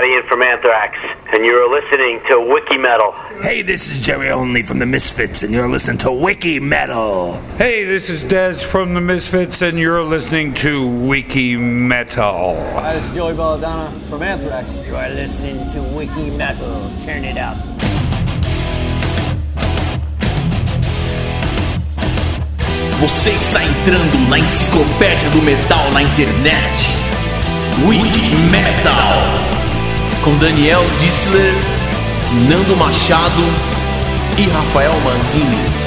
Scott Ian from Anthrax, and you're listening to Wiki Metal. Hey, this is Jerry Only from the Misfits, and you're listening to Wiki Metal. Hey, this is Dez from the Misfits, and you're listening to Wiki Metal. Hi, this is Joey Belladonna from Anthrax. You are listening to Wiki Metal. Turn it up. Você está entrando na enciclopédia do metal na internet. Wiki Metal. Com Daniel Dissler, Nando Machado e Rafael Manzini.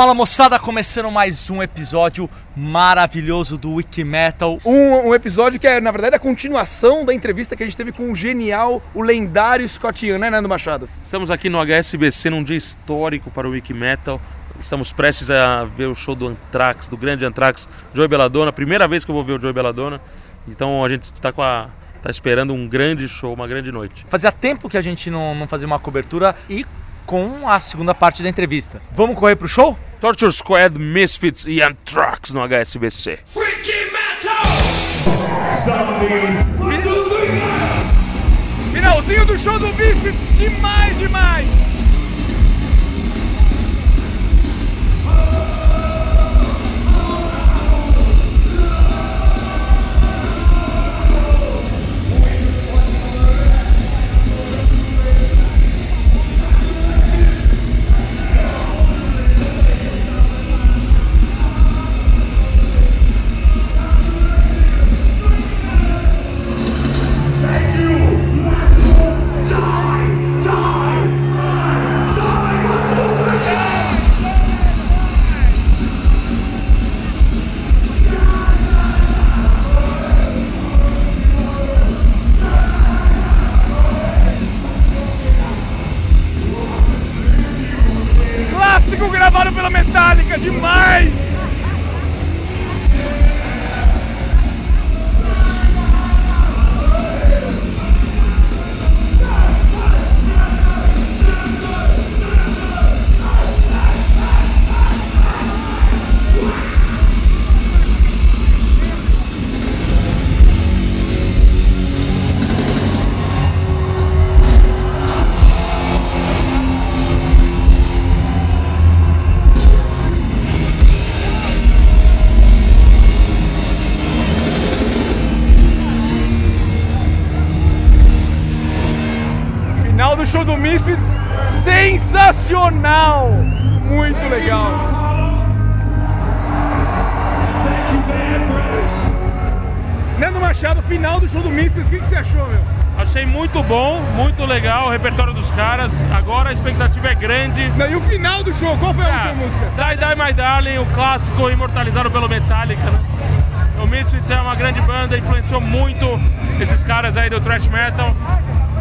Fala moçada, começando mais um episódio maravilhoso do Wiki Metal. Um, um episódio que é, na verdade, a continuação da entrevista que a gente teve com o genial, o lendário Scott Ian, né, Nando Machado? Estamos aqui no HSBC num dia histórico para o Wiki Metal. Estamos prestes a ver o show do Anthrax, do grande Anthrax, Joey Belladonna. Primeira vez que eu vou ver o Joey Belladonna. Então a gente está com a tá esperando um grande show, uma grande noite. Fazia tempo que a gente não, não fazia uma cobertura e com a segunda parte da entrevista. Vamos correr pro show? Torture Squad, Misfits e Anthrax no HSBC. Finalzinho do show do Misfits, demais, demais! Clássico gravado pela Metallica, demais! Sensacional! Muito legal! Nando Machado, final do show do Misfits, o que, que você achou, meu? Achei muito bom, muito legal o repertório dos caras. Agora a expectativa é grande. E o final do show, qual foi a Ah, última música? Die Die My Darling, o clássico imortalizado pelo Metallica, né? O Misfits é uma grande banda, influenciou muito esses caras aí do thrash metal.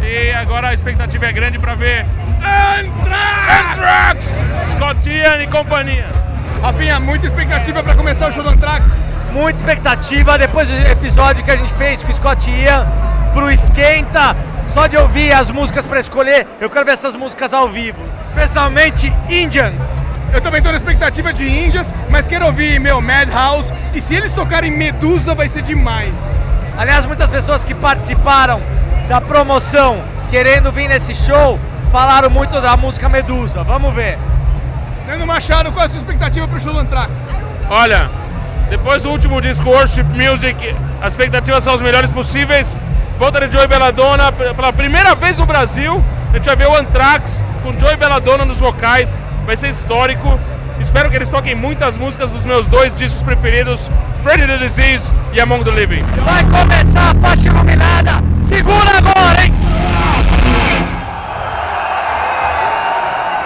E agora a expectativa é grande pra ver Anthrax! Anthrax, Scott Ian e companhia. Rafinha, muita expectativa pra começar o show do Anthrax. Muita expectativa depois do episódio que a gente fez com o Scott Ian pro Esquenta. Só de ouvir as músicas pra escolher, eu quero ver essas músicas ao vivo. Especialmente Indians. Eu também tô na expectativa de Índias, mas quero ouvir meu Madhouse. E se eles tocarem Medusa, vai ser demais. Aliás, muitas pessoas que participaram da promoção querendo vir nesse show falaram muito da música Medusa. Vamos ver. Nando Machado, qual é a sua expectativa pro show do Anthrax? Olha, depois do último disco Worship Music, as expectativas são as melhores possíveis. Volta de Joey Belladonna pela primeira vez no Brasil. A gente vai ver o Anthrax com Joey Belladonna nos vocais. Vai ser histórico. Espero que eles toquem muitas músicas dos meus dois discos preferidos, Spread the Disease e Among the Living. Vai começar a faixa iluminada. Segura agora, hein?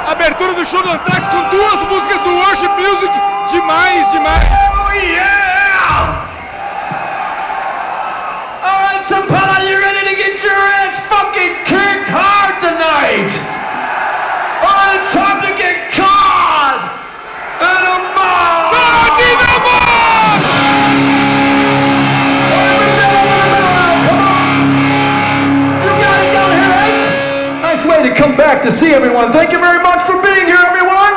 Abertura do show do Anthrax com duas músicas do Worship Music. Demais, demais. Oh yeah! Alright, Sampala, you ready to get your ass fucking kicked hard tonight? Alright, it's time to get Come back to see everyone. Thank you very much for being here, everyone.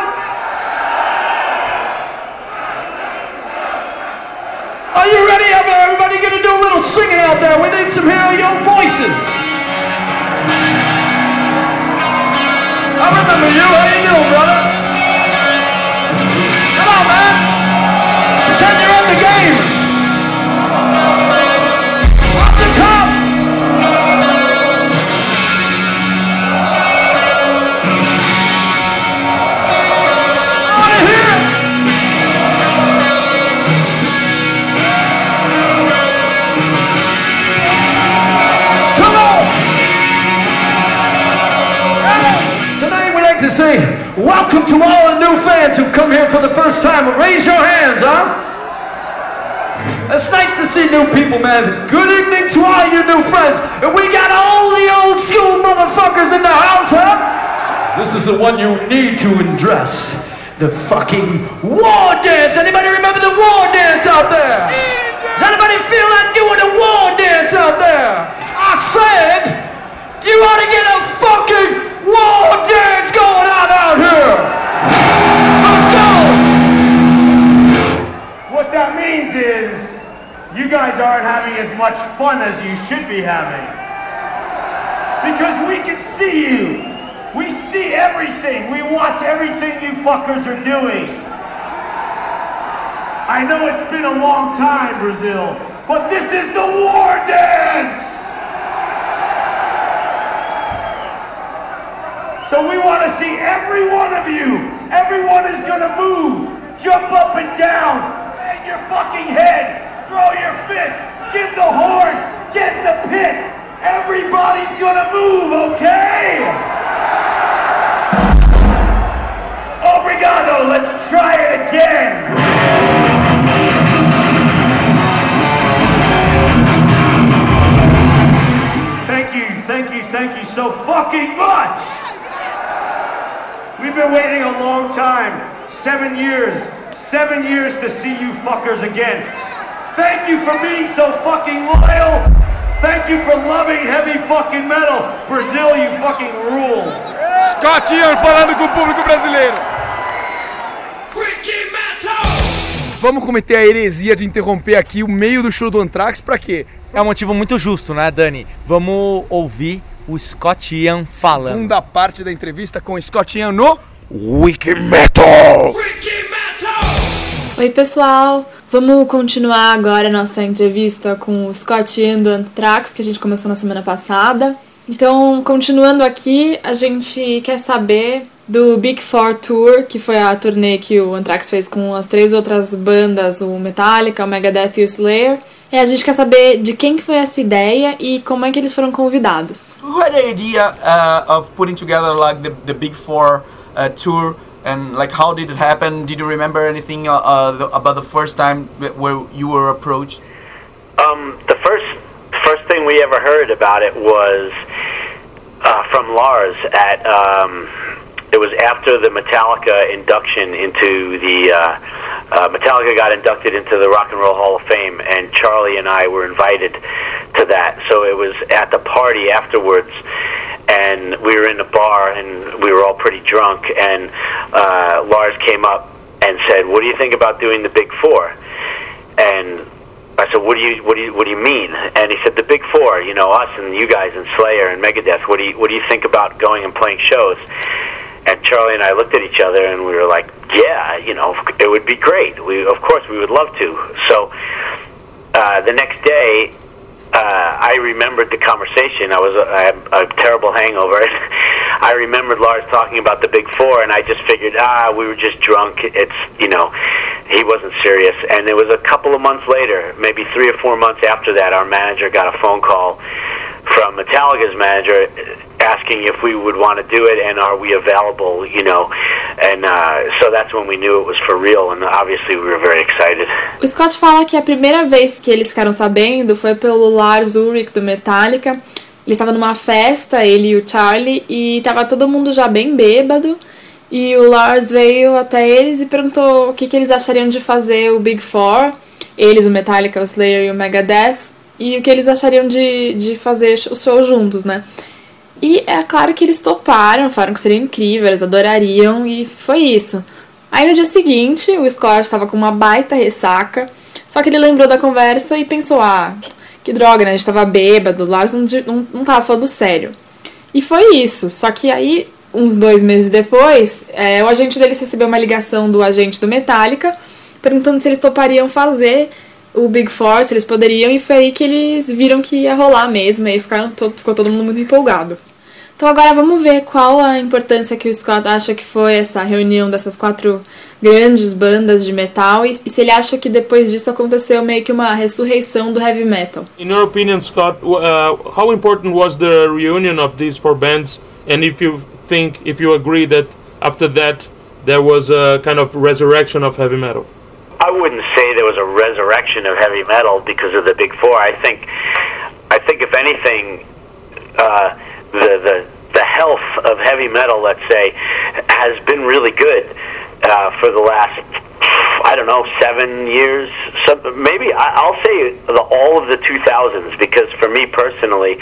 Are you ready? Everybody gonna do a little singing out there. We need some hear your voices. I remember you. How you doing, brother? First time. Raise your hands, huh? It's nice to see new people, man. Good evening to all you new friends. And we got all the old school motherfuckers in the house, huh? This is the one you need to undress. The fucking war dance. Anybody remember the war dance out there? Does anybody feel like doing a war dance out there? I said, you ought to get a fucking war dance going on out here. That means is you guys aren't having as much fun as you should be having. Because we can see you. We see everything. We watch everything you fuckers are doing. I know it's been a long time, Brazil, but this is the war dance! So we want to see every one of you. Everyone is going to move, jump up and down, your fucking head, throw your fist, give the horn, get in the pit. Everybody's to move, okay? Obrigado, let's try it again. Thank you, thank you, thank you so fucking much! We've been waiting a long time. Seven years. Seven years to see you fuckers again. Thank you for being so fucking loyal. Thank you for loving heavy fucking metal. Brazil, you fucking rule. Scott Ian falando com o público brasileiro. Vamos cometer a heresia de interromper aqui o meio do show do Anthrax pra quê? É um motivo muito justo, né, Dani? Vamos ouvir o Scott Ian falando. Segunda parte da entrevista com o Scott Ian no Wiki Metal! Oi, pessoal! Vamos continuar agora a nossa entrevista com o Scott do Anthrax, que a gente começou na semana passada. Então, continuando aqui, a gente quer saber do Big Four Tour, que foi a turnê que o Anthrax fez com as três outras bandas, o Metallica, o Megadeth e o Slayer. E a gente quer saber de quem que foi essa ideia e como é que eles foram convidados. Who had the idea uh, of putting together like the, the Big Four uh, tour and like how did it happen? Did you remember anything uh, uh, the, about the first time where you were approached? Um, the first first thing we ever heard about it was uh, from Lars at. Um, it was after the Metallica induction into the uh, uh, Metallica got inducted into the Rock and Roll Hall of Fame, and Charlie and I were invited to that. So it was at the party afterwards, and we were in the bar, and we were all pretty drunk, and uh, Lars came up and said, "What do you think about doing the Big Four? And I said, "What do you what do you what do you mean?" And he said, "The Big Four, you know, us and you guys and Slayer and Megadeth. What do you what do you think about going and playing shows?" And Charlie and I looked at each other and we were like, "Yeah, you know, it would be great. We of course we would love to." So uh, the next day, uh, I remembered the conversation. I was I had a terrible hangover. I remembered Lars talking about the Big Four, and I just figured, ah, we were just drunk. It's you know, he wasn't serious. And it was a couple of months later, maybe three or four months after that, our manager got a phone call from Metallica's manager asking if we would want to do it and are we available, you know. And uh, so that's when we knew it was for real, and obviously we were very excited. O Scott fala que a primeira vez que eles ficaram sabendo foi pelo Lars Ulrich do Metallica. Ele estava numa festa, ele e o Charlie, e tava todo mundo já bem bêbado. E o Lars veio até eles e perguntou o que, que eles achariam de fazer o Big Four. Eles, o Metallica, o Slayer e o Megadeth. E o que eles achariam de, de fazer o show juntos, né? E é claro que eles toparam, falaram que seria incrível, eles adorariam, e foi isso. Aí no dia seguinte, o Scott estava com uma baita ressaca, só que ele lembrou da conversa e pensou: ah, que droga, né? A gente tava bêbado, Lars não, não, não tava falando sério. E foi isso, só que aí, uns dois meses depois, é, o agente deles recebeu uma ligação do agente do Metallica perguntando se eles topariam fazer o Big Four, se eles poderiam, e foi aí que eles viram que ia rolar mesmo, e aí ficaram todo, ficou todo mundo muito empolgado. Então agora vamos ver qual a importância que o Scott acha que foi essa reunião dessas quatro grandes bandas de metal e, e se ele acha que depois disso aconteceu meio que uma ressurreição do heavy metal. In your opinion, Scott, uh, how important was the reunion of these four bands, and if you think, if you agree that after that there was a kind of resurrection of heavy metal? I wouldn't say there was a resurrection of heavy metal because of the Big Four. I think, I think if anything, uh, the the the health of heavy metal, let's say, has been really good uh, for the last I don't know seven years. Some, maybe I'll say the, all of the 2000s because for me personally,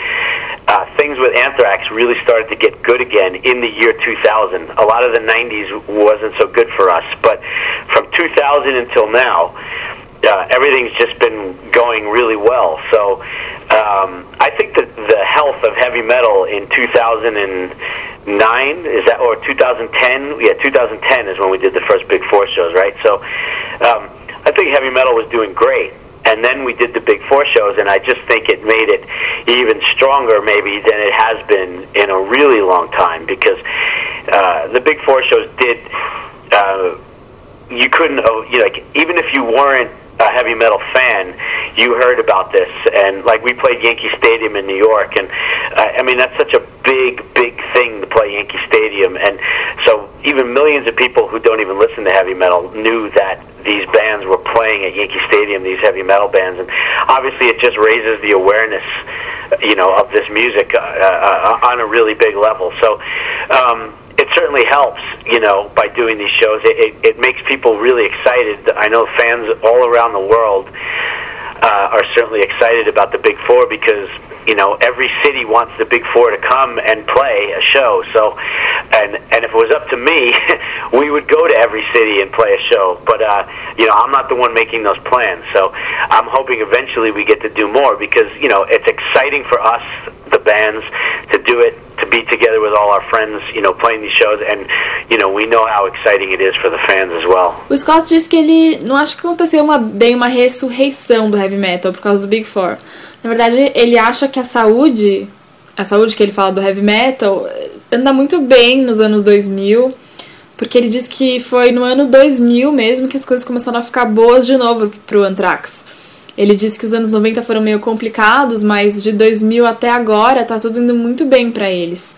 uh, things with Anthrax really started to get good again in the year 2000. A lot of the 90s wasn't so good for us, but from 2000 until now. Uh, everything's just been going really well. So um, I think that the health of heavy metal in 2009 is that or 2010? Yeah, 2010 is when we did the first Big Four shows, right? So um, I think heavy metal was doing great. And then we did the Big Four shows, and I just think it made it even stronger, maybe, than it has been in a really long time. Because uh, the Big Four shows did, uh, you couldn't, oh, you know, like even if you weren't a heavy metal fan, you heard about this, and like we played Yankee Stadium in New York, and uh, I mean that's such a big, big thing to play Yankee Stadium, and so even millions of people who don't even listen to heavy metal knew that these bands were playing at Yankee Stadium, these heavy metal bands, and obviously it just raises the awareness, you know, of this music uh, uh, on a really big level. So. Um, certainly helps, you know, by doing these shows. It, it, it makes people really excited. I know fans all around the world uh, are certainly excited about the Big Four because you know every city wants the Big Four to come and play a show. So, and and if it was up to me, we would go to every city and play a show. But uh, you know, I'm not the one making those plans. So, I'm hoping eventually we get to do more because you know it's exciting for us, the bands, to do it be together with all our friends, you know, playing these shows, and you know, we know how exciting it is for the fans as well. O Scott disse que ele não acha que aconteceu uma, bem uma ressurreição do heavy metal por causa do Big Four. Na verdade, ele acha que a saúde, a saúde que ele fala do heavy metal, anda muito bem nos anos 2000, porque ele diz que foi no ano 2000 mesmo que as coisas começaram a ficar boas de novo pro Anthrax. Ele disse que os anos 90 foram meio complicados, mas de 2000 até agora tá tudo indo muito bem para eles.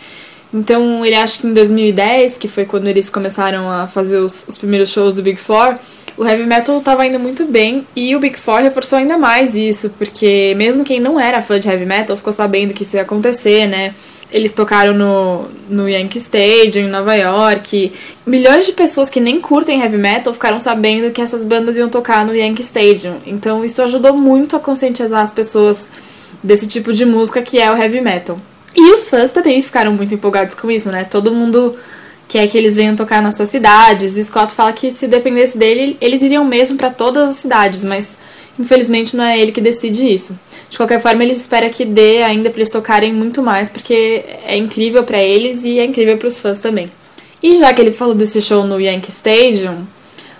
Então ele acha que em 2010, que foi quando eles começaram a fazer os, os primeiros shows do Big Four, o heavy metal estava indo muito bem e o Big Four reforçou ainda mais isso, porque mesmo quem não era fã de heavy metal ficou sabendo que isso ia acontecer, né? Eles tocaram no, no Yankee Stadium, em Nova York. Milhões de pessoas que nem curtem heavy metal ficaram sabendo que essas bandas iam tocar no Yankee Stadium. Então isso ajudou muito a conscientizar as pessoas desse tipo de música que é o heavy metal. E os fãs também ficaram muito empolgados com isso, né? Todo mundo quer que eles venham tocar nas suas cidades. O Scott fala que se dependesse dele, eles iriam mesmo para todas as cidades, mas infelizmente não é ele que decide isso. De qualquer forma, ele espera que dê ainda para eles tocarem muito mais, porque é incrível para eles e é incrível para os fãs também. E já que ele falou desse show no Yankee Stadium,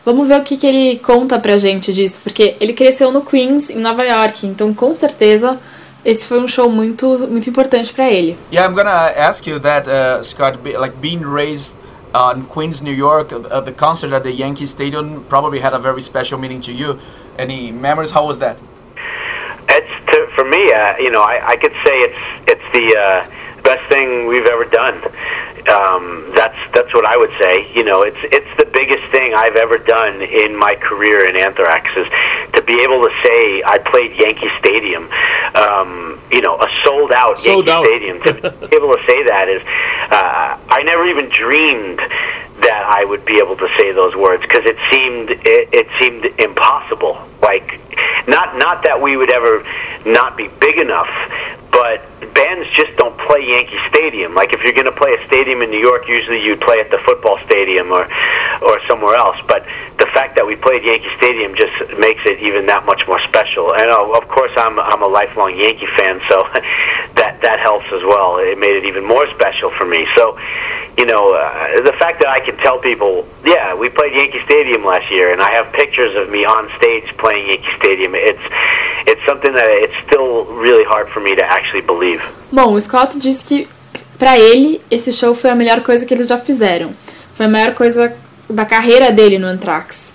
vamos ver o que, que ele conta pra gente disso, porque ele cresceu no Queens, em Nova York, então com certeza esse foi um show muito muito importante para ele. Yeah, I'm gonna ask you that, uh, Scott. Like being raised in Queens, New York, uh, the concert at the Yankee Stadium probably had a very special meaning to you. Any memories? How was that? It's to, for me, uh, you know, I, I could say it's it's the uh, best thing we've ever done. Um, that's that's what I would say. You know, it's it's the biggest thing I've ever done in my career in Anthrax is to be able to say I played Yankee Stadium. Um, you know, a sold out Sold Yankee out. Stadium. To be able to say that is, uh, I never even dreamed that I would be able to say those words because it seemed it, it seemed impossible. Like not not that we would ever not be big enough, but bands just don't play Yankee Stadium. Like if you're going to play a stadium in New York, usually you'd play at the football stadium or or somewhere else. But the fact that we played Yankee Stadium just makes it even that much more special. And uh, of course, I'm I'm a lifelong Yankee fan, so that that helps as well. It made it even more special for me. So, you know, uh, the fact that I can tell people, yeah, we played Yankee Stadium last year, and I have pictures of me on stage playing Yankee Stadium. It's it's something that it's still really hard for me to actually believe. Bom, o Scott diz que pra ele esse show foi a melhor coisa que eles já fizeram. Foi a maior coisa da carreira dele no Anthrax.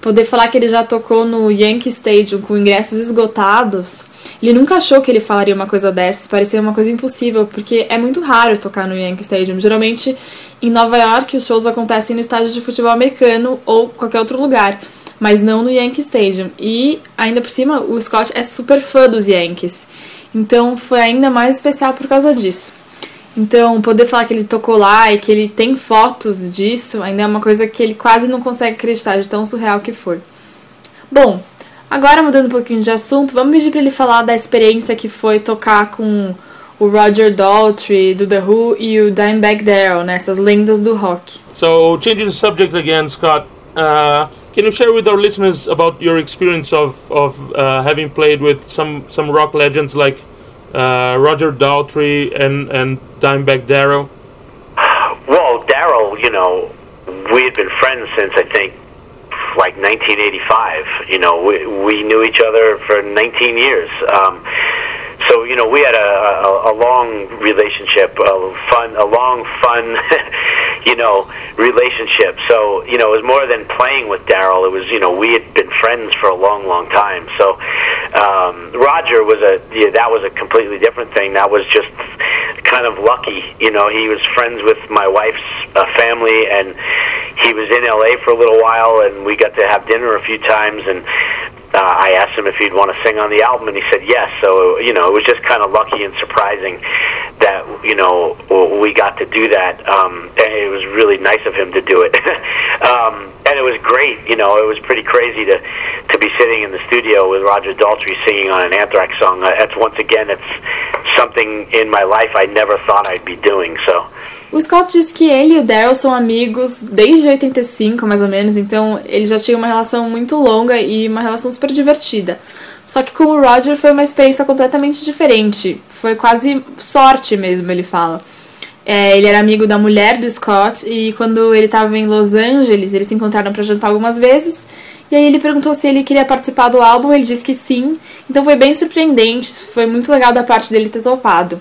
Poder falar que ele já tocou no Yankee Stadium com ingressos esgotados. Ele nunca achou que ele falaria uma coisa dessas, parecia uma coisa impossível, porque é muito raro tocar no Yankee Stadium. Geralmente em Nova York os shows acontecem no estádio de futebol americano ou qualquer outro lugar, mas não no Yankee Stadium. E ainda por cima, o Scott é super fã dos Yankees. Então foi ainda mais especial por causa disso. Então, poder falar que ele tocou lá e que ele tem fotos disso ainda é uma coisa que ele quase não consegue acreditar de tão surreal que foi. Bom, agora mudando um pouquinho de assunto, vamos pedir para ele falar da experiência que foi tocar com o Roger Daltrey do The Who e o Dimebag Darrell, né, essas lendas do rock. So, changing the subject again, Scott. Uh, can you share with our listeners about your experience of of uh, having played with some some rock legends like uh, Roger Daltrey and and Dimebag Darrell? Well, Daryl, you know, we had been friends since I think like 1985. You know, we we knew each other for 19 years. Um, so you know, we had a, a, a long relationship, a fun, a long fun, you know, relationship. So you know, it was more than playing with Daryl. It was you know, we had been friends for a long, long time. So um, Roger was a yeah, that was a completely different thing. That was just kind of lucky. You know, he was friends with my wife's uh, family, and he was in LA for a little while, and we got to have dinner a few times, and uh, I asked him if he'd want to sing on the album, and he said yes. So you know, it was just kind of lucky and surprising that you know we got to do that, um, and it was really nice of him to do it. um, and it was great. You know, it was pretty crazy to to be sitting in the studio with Roger Daltrey singing on an Anthrax song. Uh, That's once again, it's something in my life I never thought I'd be doing. So. O Scott diz que ele e o Daryl são amigos desde 85, mais ou menos, então eles já tinham uma relação muito longa e uma relação super divertida. Só que com o Roger foi uma experiência completamente diferente. Foi quase sorte mesmo, ele fala. É, ele era amigo da mulher do Scott e quando ele estava em Los Angeles, eles se encontraram para jantar algumas vezes. E aí ele perguntou se ele queria participar do álbum, ele disse que sim. Então foi bem surpreendente, foi muito legal da parte dele ter topado.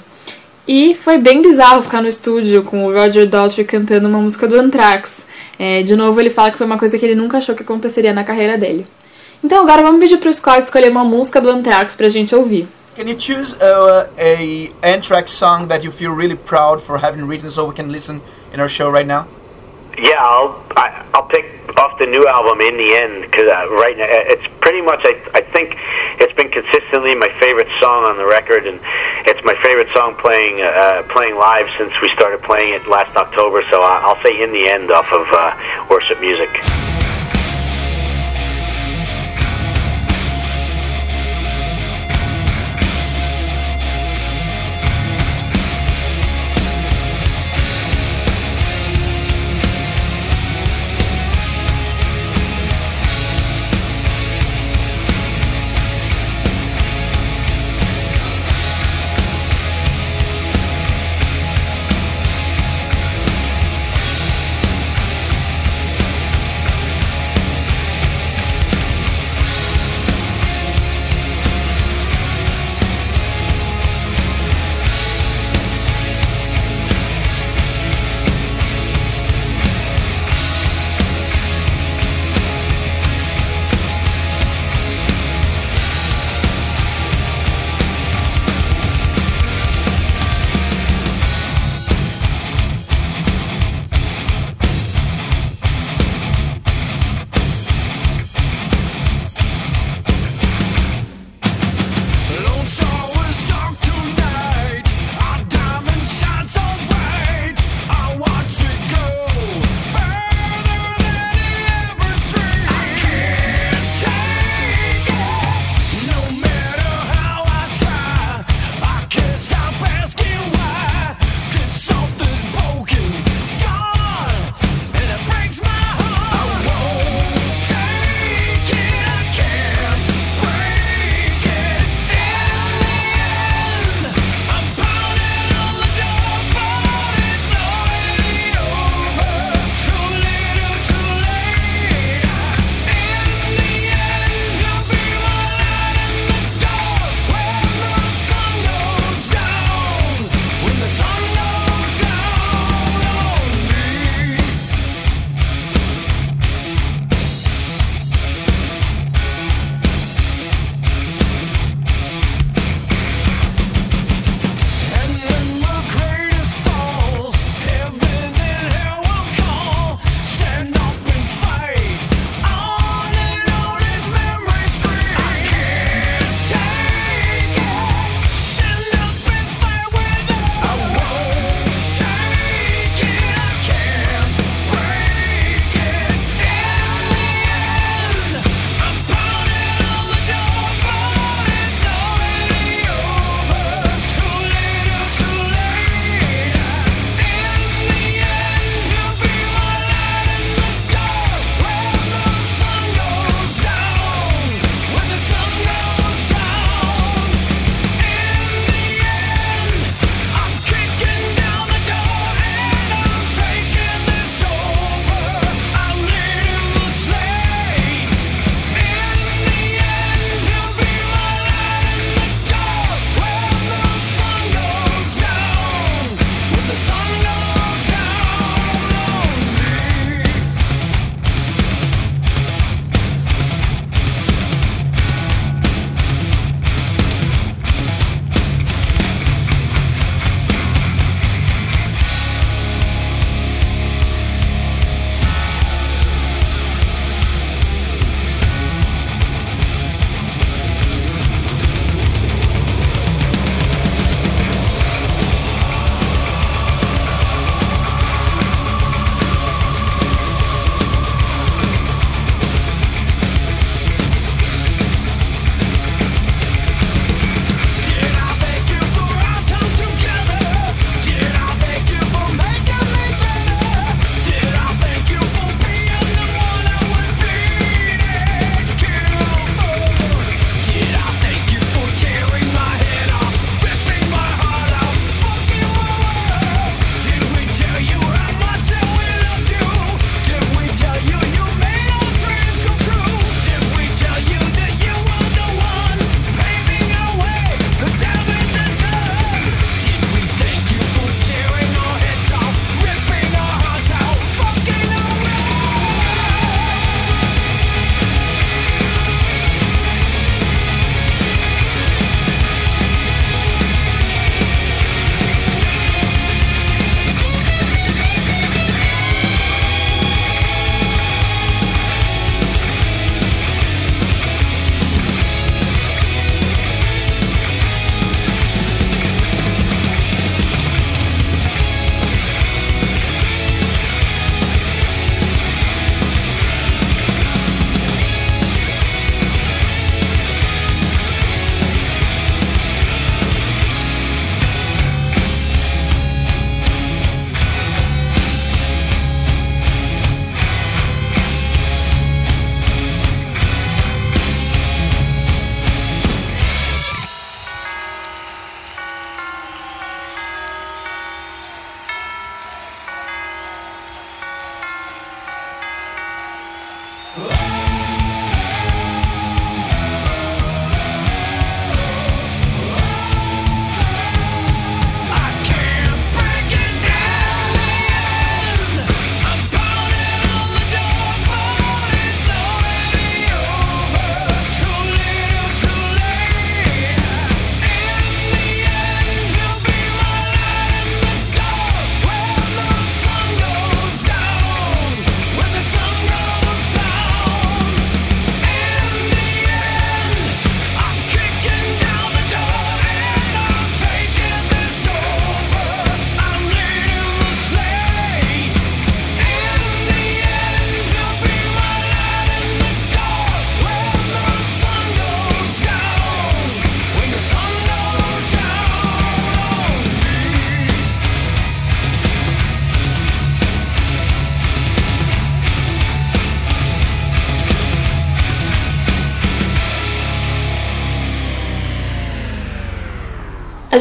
E foi bem bizarro ficar no estúdio com o Roger Daltrey cantando uma música do Anthrax. É, de novo, ele fala que foi uma coisa que ele nunca achou que aconteceria na carreira dele. Então agora vamos pedir pro Scott escolher uma música do Anthrax pra gente ouvir. Can you choose uh, a Anthrax song that you feel really proud for having written so we can listen in our show right now? Yeah, I'll I, I'll pick off the new album in the end because uh, right now it's pretty much I I think it's been consistently my favorite song on the record and it's my favorite song playing uh, playing live since we started playing it last October. So I'll say in the end off of uh, Worship Music.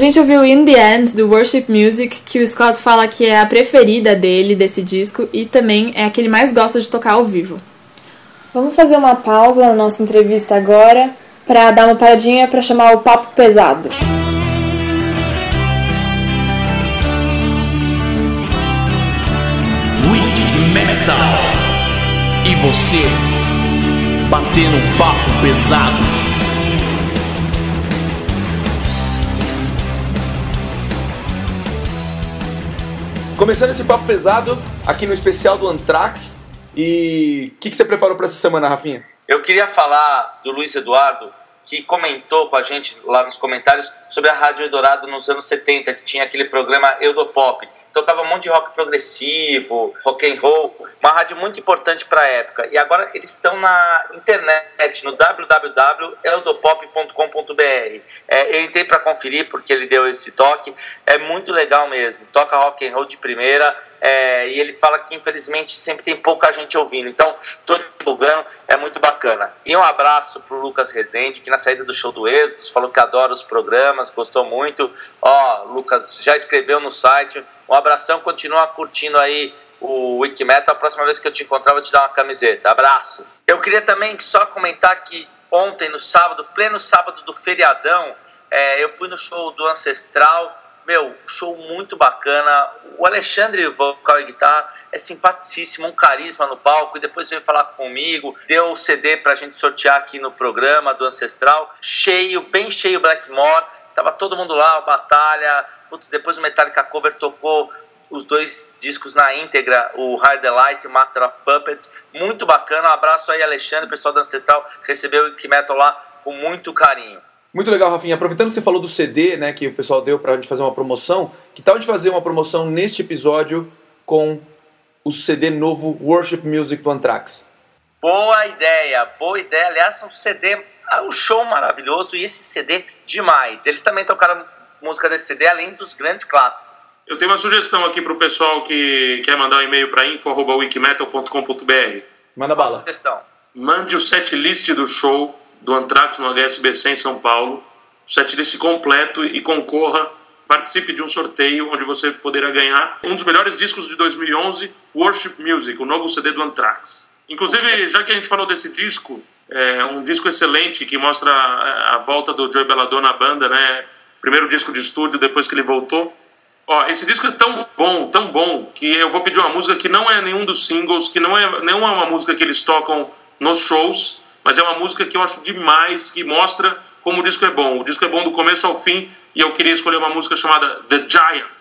Gente ouviu In the End do Worship Music, que o Scott fala que é a preferida dele desse disco e também é a que ele mais gosta de tocar ao vivo. Vamos fazer uma pausa na nossa entrevista agora para dar uma paradinha para chamar o papo pesado. Metal. E você, batendo um papo pesado. Começando esse papo pesado aqui no especial do Anthrax. E o que, que você preparou para essa semana, Rafinha? Eu queria falar do Luiz Eduardo, que comentou com a gente lá nos comentários sobre a Rádio Eldorado nos anos 70, que tinha aquele programa Eudopop. Tocava um monte de rock progressivo, rock and roll, uma rádio muito importante para a época. E agora eles estão na internet, no www.eldopop.com.br. É, eu entrei para conferir porque ele deu esse toque. É muito legal mesmo. Toca rock and roll de primeira. É, e ele fala que infelizmente sempre tem pouca gente ouvindo. Então, estou divulgando, é muito bacana. E um abraço pro Lucas Rezende, que na saída do show do Êxodos falou que adora os programas, gostou muito. Ó, Lucas já escreveu no site. Um abração, continua curtindo aí o Wikimetal. A próxima vez que eu te encontrar, eu vou te dar uma camiseta. Abraço. Eu queria também só comentar que ontem, no sábado, pleno sábado do feriadão, é, eu fui no show do Ancestral meu, show muito bacana. O Alexandre, vocal e guitarra, é simpaticíssimo, um carisma no palco. E depois veio falar comigo, deu o CD pra gente sortear aqui no programa do Ancestral. Cheio, bem cheio Blackmore. Tava todo mundo lá, Batalha. Putz, depois o Metallica Cover tocou os dois discos na íntegra, o High the Light e o Master of Puppets. Muito bacana. Um abraço aí, Alexandre, pessoal do Ancestral. Recebeu o Metal lá com muito carinho. Muito legal, Rafinha. Aproveitando que você falou do CD, né, que o pessoal deu pra gente fazer uma promoção, que tal de fazer uma promoção neste episódio com o CD novo Worship Music do Anthrax? Boa ideia, boa ideia. Aliás, um CD, um show maravilhoso e esse CD demais. Eles também tocaram música desse CD além dos grandes clássicos. Eu tenho uma sugestão aqui pro pessoal que quer mandar um e-mail para info@wikimetal.com.br. Manda bala. Sugestão. Mande o set list do show do Anthrax no HSBC em São Paulo, o setlist completo e concorra, participe de um sorteio onde você poderá ganhar um dos melhores discos de 2011, Worship Music, o novo CD do Anthrax. Inclusive, já que a gente falou desse disco, é um disco excelente que mostra a, volta do Joey Belladonna à banda, né? Primeiro disco de estúdio depois que ele voltou. Ó, esse disco é tão bom, tão bom, que eu vou pedir uma música que não é nenhum dos singles, que não é, não é uma música que eles tocam nos shows, mas é uma música que eu acho demais, que mostra como o disco é bom. O disco é bom do começo ao fim e eu queria escolher uma música chamada The Giant.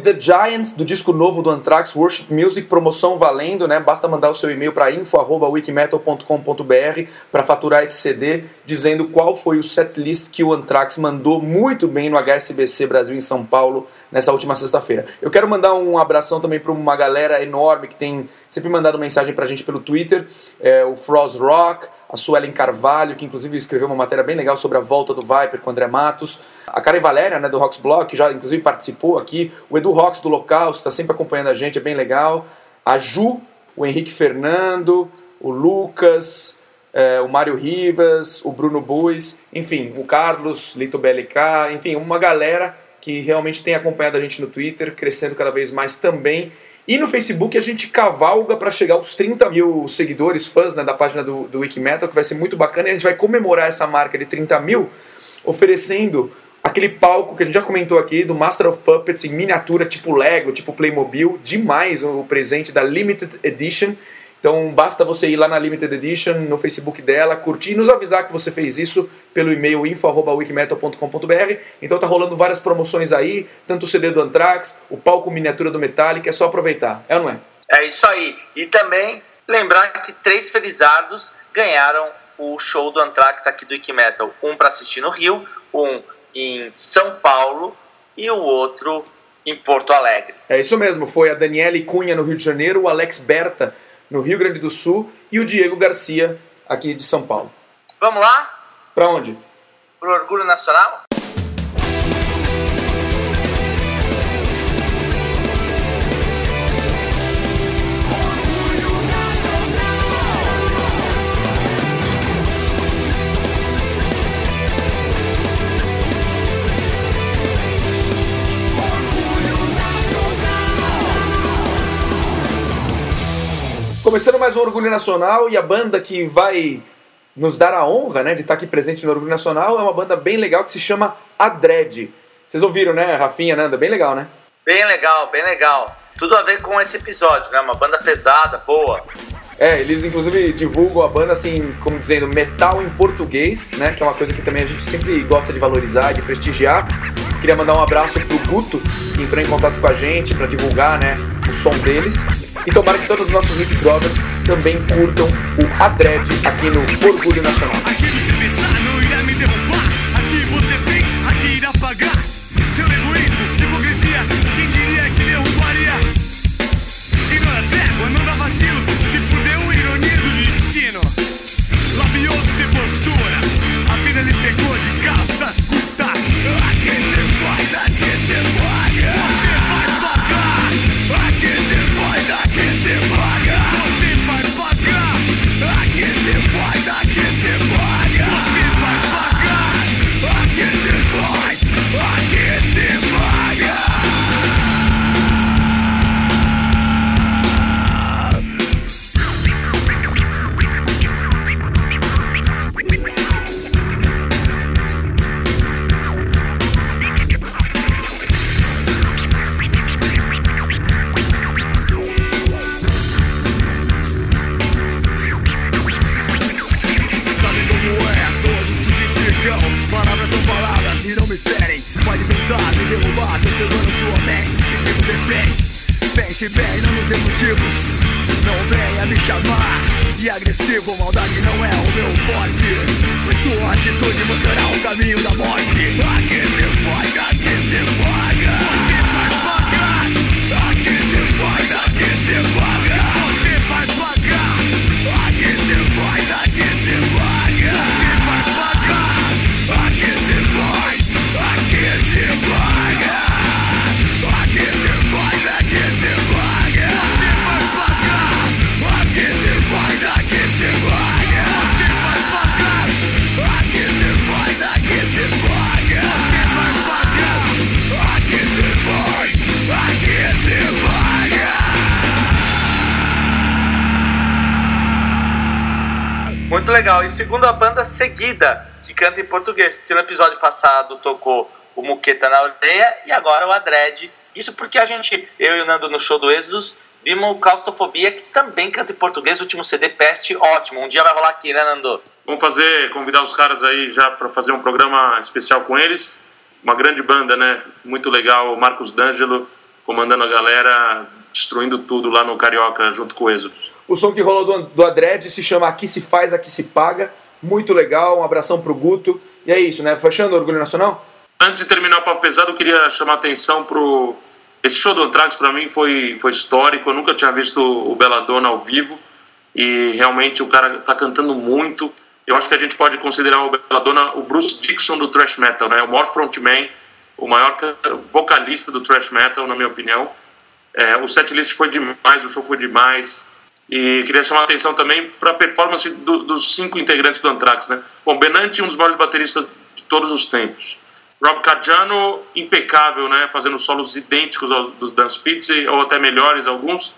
The Giant, do disco novo do Anthrax, Worship Music, promoção valendo, né? Basta mandar o seu e-mail para info.wikimetal.com.br para faturar esse CD, dizendo qual foi o setlist que o Anthrax mandou muito bem no HSBC Brasil em São Paulo nessa última sexta-feira. Eu quero mandar um abração também para uma galera enorme que tem sempre mandado mensagem pra gente pelo Twitter, é, o Frost Rock, a Suelen Carvalho, que inclusive escreveu uma matéria bem legal sobre a volta do Viper com André Matos, a Karen Valéria, né, do Rocks Blog, que já inclusive participou aqui, o Edu Rocks do Local, está sempre acompanhando a gente, é bem legal, a Ju, o Henrique Fernando, o Lucas, é, o Mário Rivas, o Bruno Buis, enfim, o Carlos, Lito BLK, enfim, uma galera que realmente tem acompanhado a gente no Twitter, crescendo cada vez mais também. E no Facebook a gente cavalga para chegar aos 30 mil seguidores, fãs né, da página do, do Wikimetal, que vai ser muito bacana. E a gente vai comemorar essa marca de 30 mil oferecendo aquele palco que a gente já comentou aqui do Master of Puppets em miniatura, tipo Lego, tipo Playmobil. Demais o presente da Limited Edition. Então basta você ir lá na Limited Edition, no Facebook dela, curtir e nos avisar que você fez isso pelo e-mail info.wikimetal.com.br. Então tá rolando várias promoções aí, tanto o CD do Anthrax, o palco miniatura do Metallica, é só aproveitar, é ou não é? É isso aí. E também lembrar que três felizados ganharam o show do Anthrax aqui do Wikimetal. Um para assistir no Rio, um em São Paulo e o outro em Porto Alegre. É isso mesmo, foi a Daniele Cunha no Rio de Janeiro, o Alex Berta no Rio Grande do Sul, e o Diego Garcia, aqui de São Paulo. Vamos lá? Para onde? Pro Orgulho Nacional? Começando mais um Orgulho Nacional e a banda que vai nos dar a honra né, de estar aqui presente no Orgulho Nacional é uma banda bem legal que se chama Adred. Vocês ouviram, né, Rafinha, Nanda? Bem legal, né? Bem legal, bem legal. Tudo a ver com esse episódio, né? Uma banda pesada, boa. É, eles inclusive divulgam a banda assim, como dizendo, metal em português, né? Que é uma coisa que também a gente sempre gosta de valorizar, de prestigiar. Queria mandar um abraço pro Guto, que entrou em contato com a gente para divulgar, né, o som deles. E tomara que todos os nossos Nick Brothers também curtam o Adred aqui no Orgulho Nacional. Seguida, que canta em português, porque no episódio passado tocou o Muqueta na Aldeia e agora o Adred. Isso porque a gente, eu e o Nando no show do Êxodos, vimos o Claustrofobia, que também canta em português, o último CD Peste, ótimo. Um dia vai rolar aqui, né, Nando? Vamos fazer, convidar os caras aí já para fazer um programa especial com eles. Uma grande banda, né? Muito legal. O Marcos D'Angelo comandando a galera, destruindo tudo lá no Carioca junto com o Êxodos. O som que rolou do, do Adred se chama Aqui se faz, aqui se paga. Muito legal, um abração pro Guto. E é isso, né? Fechando o Orgulho Nacional? Antes de terminar o papo pesado, eu queria chamar a atenção pro. Esse show do Anthrax para mim foi, foi histórico. Eu nunca tinha visto o Belladonna ao vivo e realmente o cara tá cantando muito. Eu acho que a gente pode considerar o Belladonna o Bruce Dixon do thrash metal, né? O maior frontman, o maior vocalista do thrash metal, na minha opinião. É, o setlist foi demais, o show foi demais. E queria chamar a atenção também para a performance do, dos cinco integrantes do Anthrax, né? Bom, Benanti, um dos maiores bateristas de todos os tempos. Rob Caggiano, impecável, né? Fazendo solos idênticos ao do Dan Spitz, ou até melhores alguns.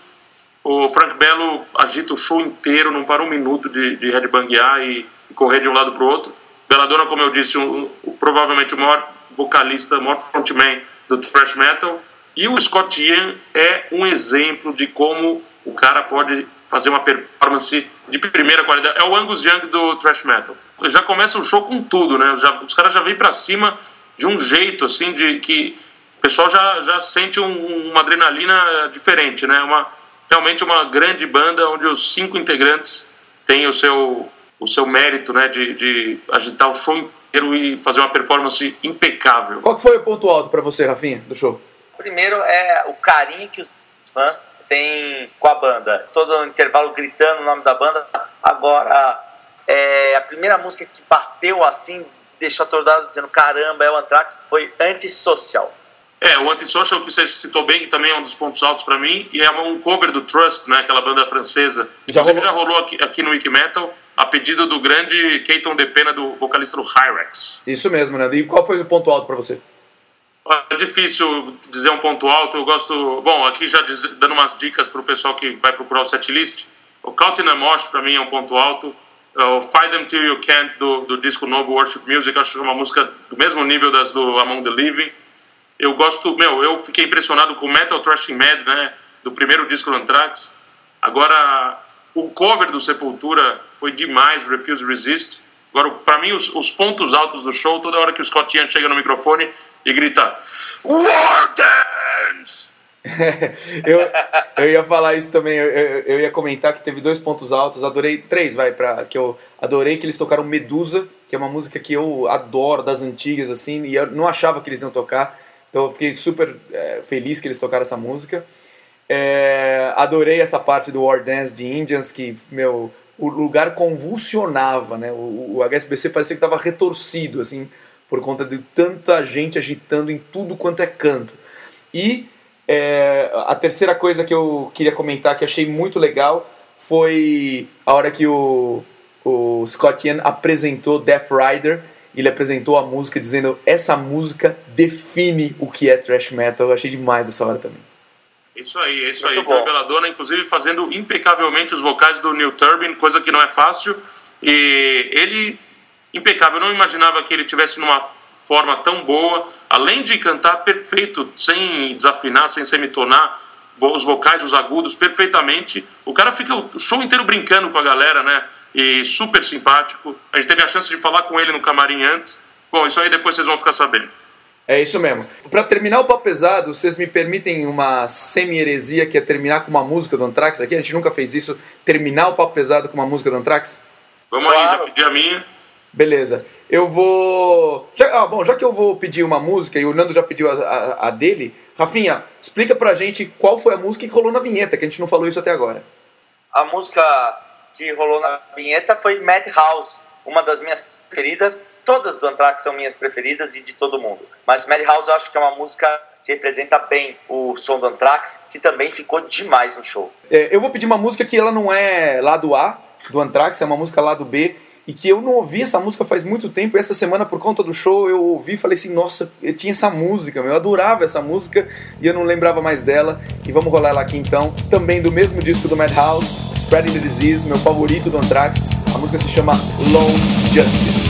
O Frank Bello agita o show inteiro, não para um minuto de, de headbanguear e, e correr de um lado para o outro. Belladonna, como eu disse, um, um, provavelmente o maior vocalista, o maior frontman do thrash metal. E o Scott Ian é um exemplo de como o cara pode fazer uma performance de primeira qualidade. É o Angus Young do thrash metal. Já começa o show com tudo, né? Já, os caras já vêm para cima de um jeito assim de que o pessoal já, já sente um, uma adrenalina diferente, né? Uma realmente uma grande banda onde os cinco integrantes têm o seu o seu mérito, né? De, de agitar o show inteiro e fazer uma performance impecável. Qual foi o ponto alto para você, Rafinha, do show? Primeiro é o carinho que os fãs têm com a banda. Todo intervalo gritando o nome da banda. Agora, é, a primeira música que bateu assim, deixou atordoado dizendo caramba, é o Anthrax, foi Antissocial. É, o Antisocial que você citou bem, que também é um dos pontos altos para mim, e é um cover do Trust, né, aquela banda francesa. Inclusive já rolou, já rolou aqui, aqui, no Wiki Metal, a pedido do grande Keaton Depena, do vocalista do Hyrex. Isso mesmo, né? E qual foi o ponto alto para você? É difícil dizer um ponto alto. Eu gosto. Bom, aqui já diz, dando umas dicas para o pessoal que vai procurar o setlist. O Caught in a Mosh para mim é um ponto alto. O Fight Them Till You Can't do, do disco novo Worship Music, acho uma música do mesmo nível das do Among the Living. Eu gosto, meu, eu fiquei impressionado com Metal Thrashing Mad, né, do primeiro disco do Anthrax. Agora, o cover do Sepultura foi demais, Refuse Resist. Agora, para mim, os, os, pontos altos do show, toda hora que o Scott Ian chega no microfone e grita War Dance! eu, eu ia falar isso também, eu, eu, eu, ia comentar que teve dois pontos altos, adorei, três, vai, pra, que eu adorei que eles tocaram Medusa, que é uma música que eu adoro, das antigas, assim, e eu não achava que eles iam tocar, então eu fiquei super é, feliz que eles tocaram essa música. É, adorei essa parte do War Dance de Indians, que, meu, o lugar convulsionava, né? O, o HSBC parecia que estava retorcido, assim, por conta de tanta gente agitando em tudo quanto é canto. E é, a terceira coisa que eu queria comentar que achei muito legal foi a hora que o, o Scott Ian apresentou Death Rider. Ele apresentou a música dizendo: Essa música define o que é thrash metal. Eu achei demais essa hora também. Isso aí, é isso Muito aí. Bom. Beladona, inclusive, fazendo impecavelmente os vocais do Neil Turbin, coisa que não é fácil. E ele, impecável. Eu não imaginava que ele tivesse numa forma tão boa, além de cantar perfeito, sem desafinar, sem semitonar, os vocais, os agudos, perfeitamente. O cara fica o show inteiro brincando com a galera, né? E super simpático. A gente teve a chance de falar com ele no camarim antes. Bom, isso aí depois vocês vão ficar sabendo. É isso mesmo. Para terminar o papo pesado, vocês me permitem uma semi-heresia que é terminar com uma música do Anthrax aqui? A gente nunca fez isso, terminar o papo pesado com uma música do Anthrax? Vamos claro. aí, já pedi a minha. Beleza. Eu vou. Já, ah, bom, já que eu vou pedir uma música e o Nando já pediu a, a, a, dele, Rafinha, explica pra gente qual foi a música que rolou na vinheta, que a gente não falou isso até agora. A música que rolou na vinheta foi Madhouse, uma das minhas preferidas. Todas do Anthrax são minhas preferidas e de todo mundo. Mas Madhouse eu acho que é uma música que representa bem o som do Anthrax, que também ficou demais no show. É, eu vou pedir uma música que ela não é lado A do Anthrax, é uma música lado B e que eu não ouvi essa música faz muito tempo. E essa semana, por conta do show, eu ouvi e falei assim: nossa, eu tinha essa música, eu adorava essa música e eu não lembrava mais dela. E vamos rolar ela aqui então, também do mesmo disco do Madhouse, Spreading the Disease, meu favorito do Anthrax. A música se chama Lone Justice.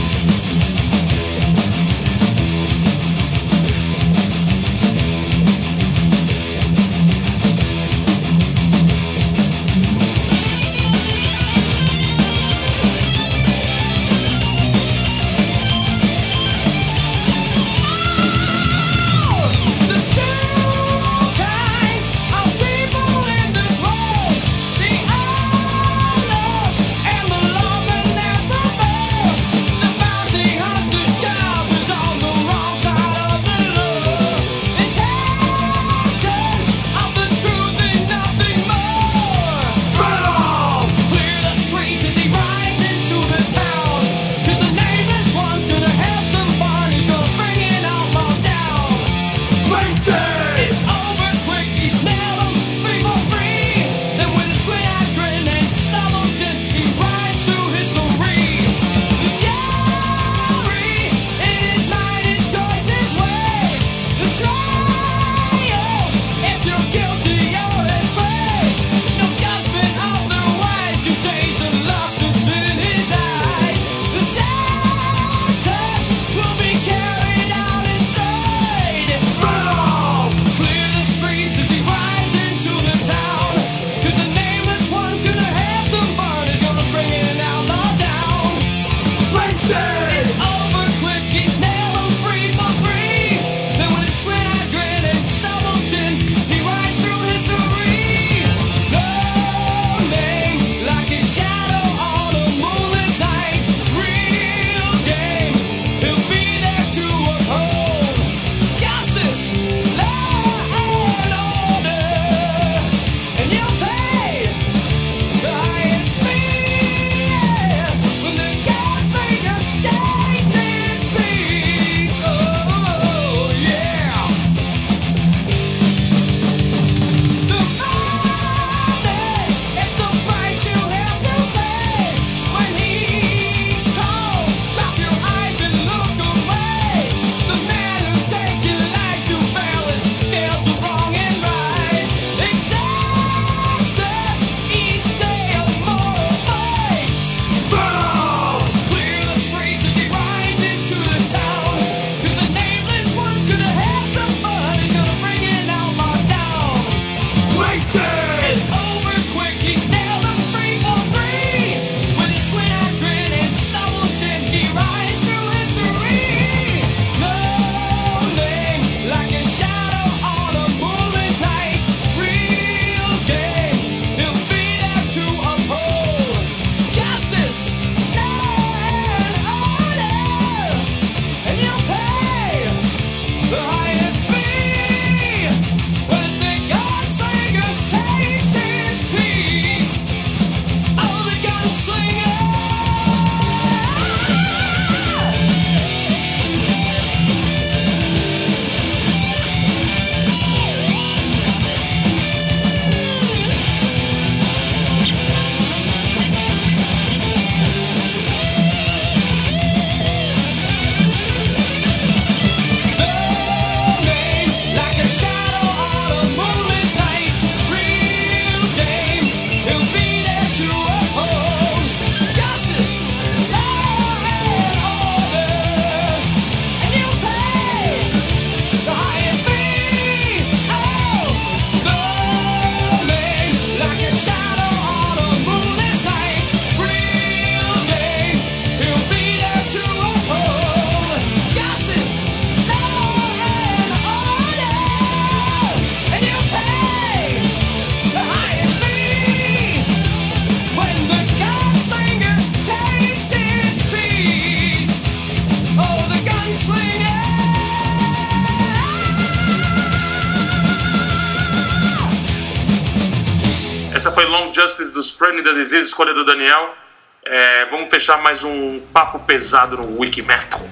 Justice do Spreading the Disease, escolha do Daniel. É, vamos fechar mais um papo pesado no Wiki Metal.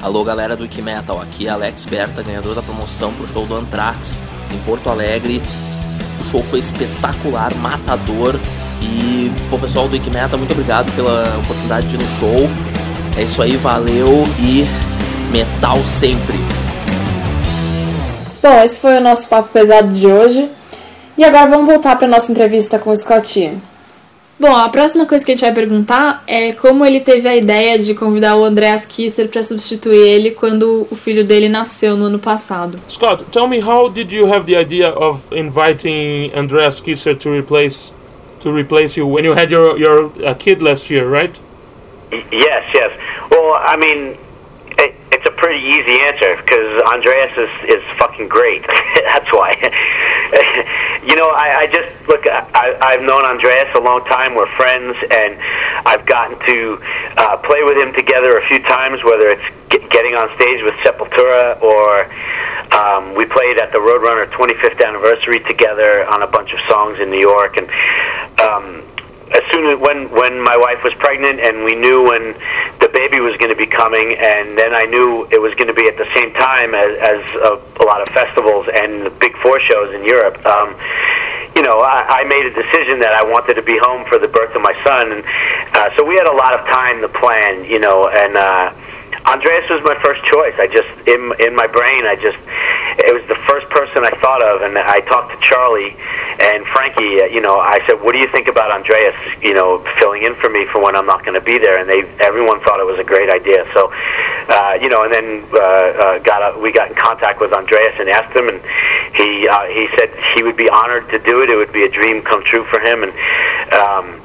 Alô galera do Wiki Metal, aqui é Alex Berta, ganhador da promoção pro show do Anthrax em Porto Alegre. O show foi espetacular, matador. E, pô, pessoal do Wiki Metal, muito obrigado pela oportunidade de ir no show. É isso aí, valeu e metal sempre. Bom, esse foi o nosso papo pesado de hoje. E agora vamos voltar para nossa entrevista com o Scott. Bom, a próxima coisa que a gente vai perguntar é como ele teve a ideia de convidar o Andreas Kisser para substituir ele quando o filho dele nasceu no ano passado. Scott, tell me how did you have the idea of inviting Andreas Kisser to replace to replace you when you had your your uh, kid last year, right? Yes, yes. Well, I mean, it, it's a pretty easy answer because Andreas is, is fucking great. That's why. you know, I, I just look. I, I've known Andreas a long time. We're friends, and I've gotten to uh, play with him together a few times. Whether it's get, getting on stage with Sepultura or um, we played at the Roadrunner 25th anniversary together on a bunch of songs in New York, and. Um, as soon as when when my wife was pregnant and we knew when baby was going to be coming and then I knew it was going to be at the same time as, as a, a lot of festivals and the big four shows in Europe. Um, you know I, I made a decision that I wanted to be home for the birth of my son and uh, so we had a lot of time to plan you know and uh, Andreas was my first choice. I just in in my brain, I just it was the first person I thought of, and I talked to Charlie and Frankie. You know, I said, "What do you think about Andreas? You know, filling in for me for when I'm not going to be there?" And they everyone thought it was a great idea. So, uh, you know, and then uh, uh, got a, we got in contact with Andreas and asked him, and he uh, he said he would be honored to do it. It would be a dream come true for him, and. Um,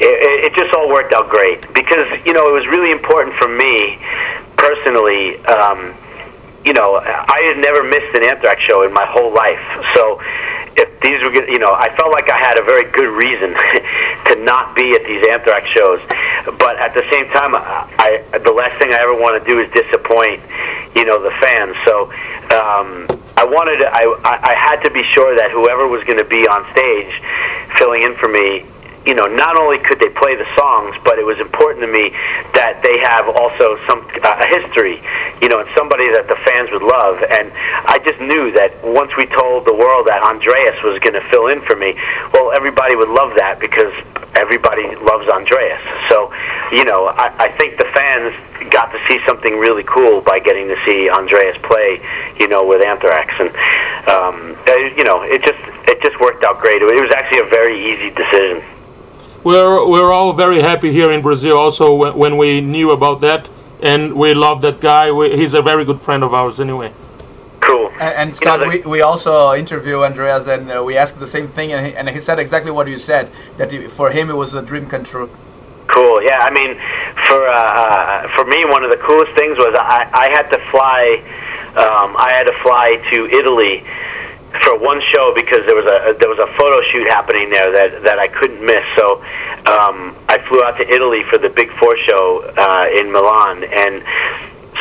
it, it just all worked out great because you know it was really important for me personally. Um, you know, I had never missed an Anthrax show in my whole life. So if these were, you know, I felt like I had a very good reason to not be at these Anthrax shows. But at the same time, I, the last thing I ever want to do is disappoint, you know, the fans. So um, I wanted, I, I had to be sure that whoever was going to be on stage filling in for me you know, not only could they play the songs, but it was important to me that they have also some uh, a history, you know, and somebody that the fans would love. And I just knew that once we told the world that Andreas was going to fill in for me, well, everybody would love that because everybody loves Andreas. So, you know, I, I think the fans got to see something really cool by getting to see Andreas play, you know, with Anthrax, and um, you know, it just it just worked out great. It was actually a very easy decision we're we're all very happy here in Brazil. Also, when, when we knew about that, and we love that guy. We, he's a very good friend of ours, anyway. Cool. And, and Scott, you know, we, we also interview Andreas, and uh, we asked the same thing, and he, and he said exactly what you said. That he, for him it was a dream come true. Cool. Yeah. I mean, for uh, for me, one of the coolest things was I, I had to fly. Um, I had to fly to Italy for one show because there was a there was a photo shoot happening there that that I couldn't miss. So um, I flew out to Italy for the Big Four show uh, in Milan, and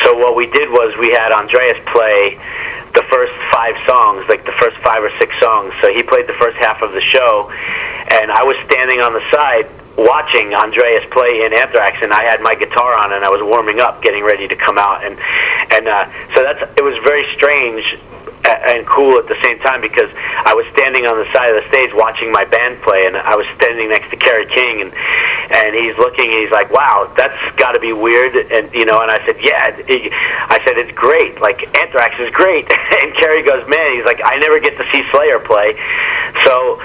so what we did was we had Andreas play the first five songs, like the first five or six songs. So he played the first half of the show, and I was standing on the side watching Andreas play in Anthrax, and I had my guitar on and I was warming up, getting ready to come out, and and uh, so that's it was very strange and cool at the same time because I was standing on the side of the stage watching my band play, and I was standing next to Kerry King, and and he's looking, and he's like, "Wow, that's got to be weird," and you know, and I said, "Yeah," I said, "It's great. Like Anthrax is great," and Kerry goes, "Man," he's like, "I never get to see Slayer play," so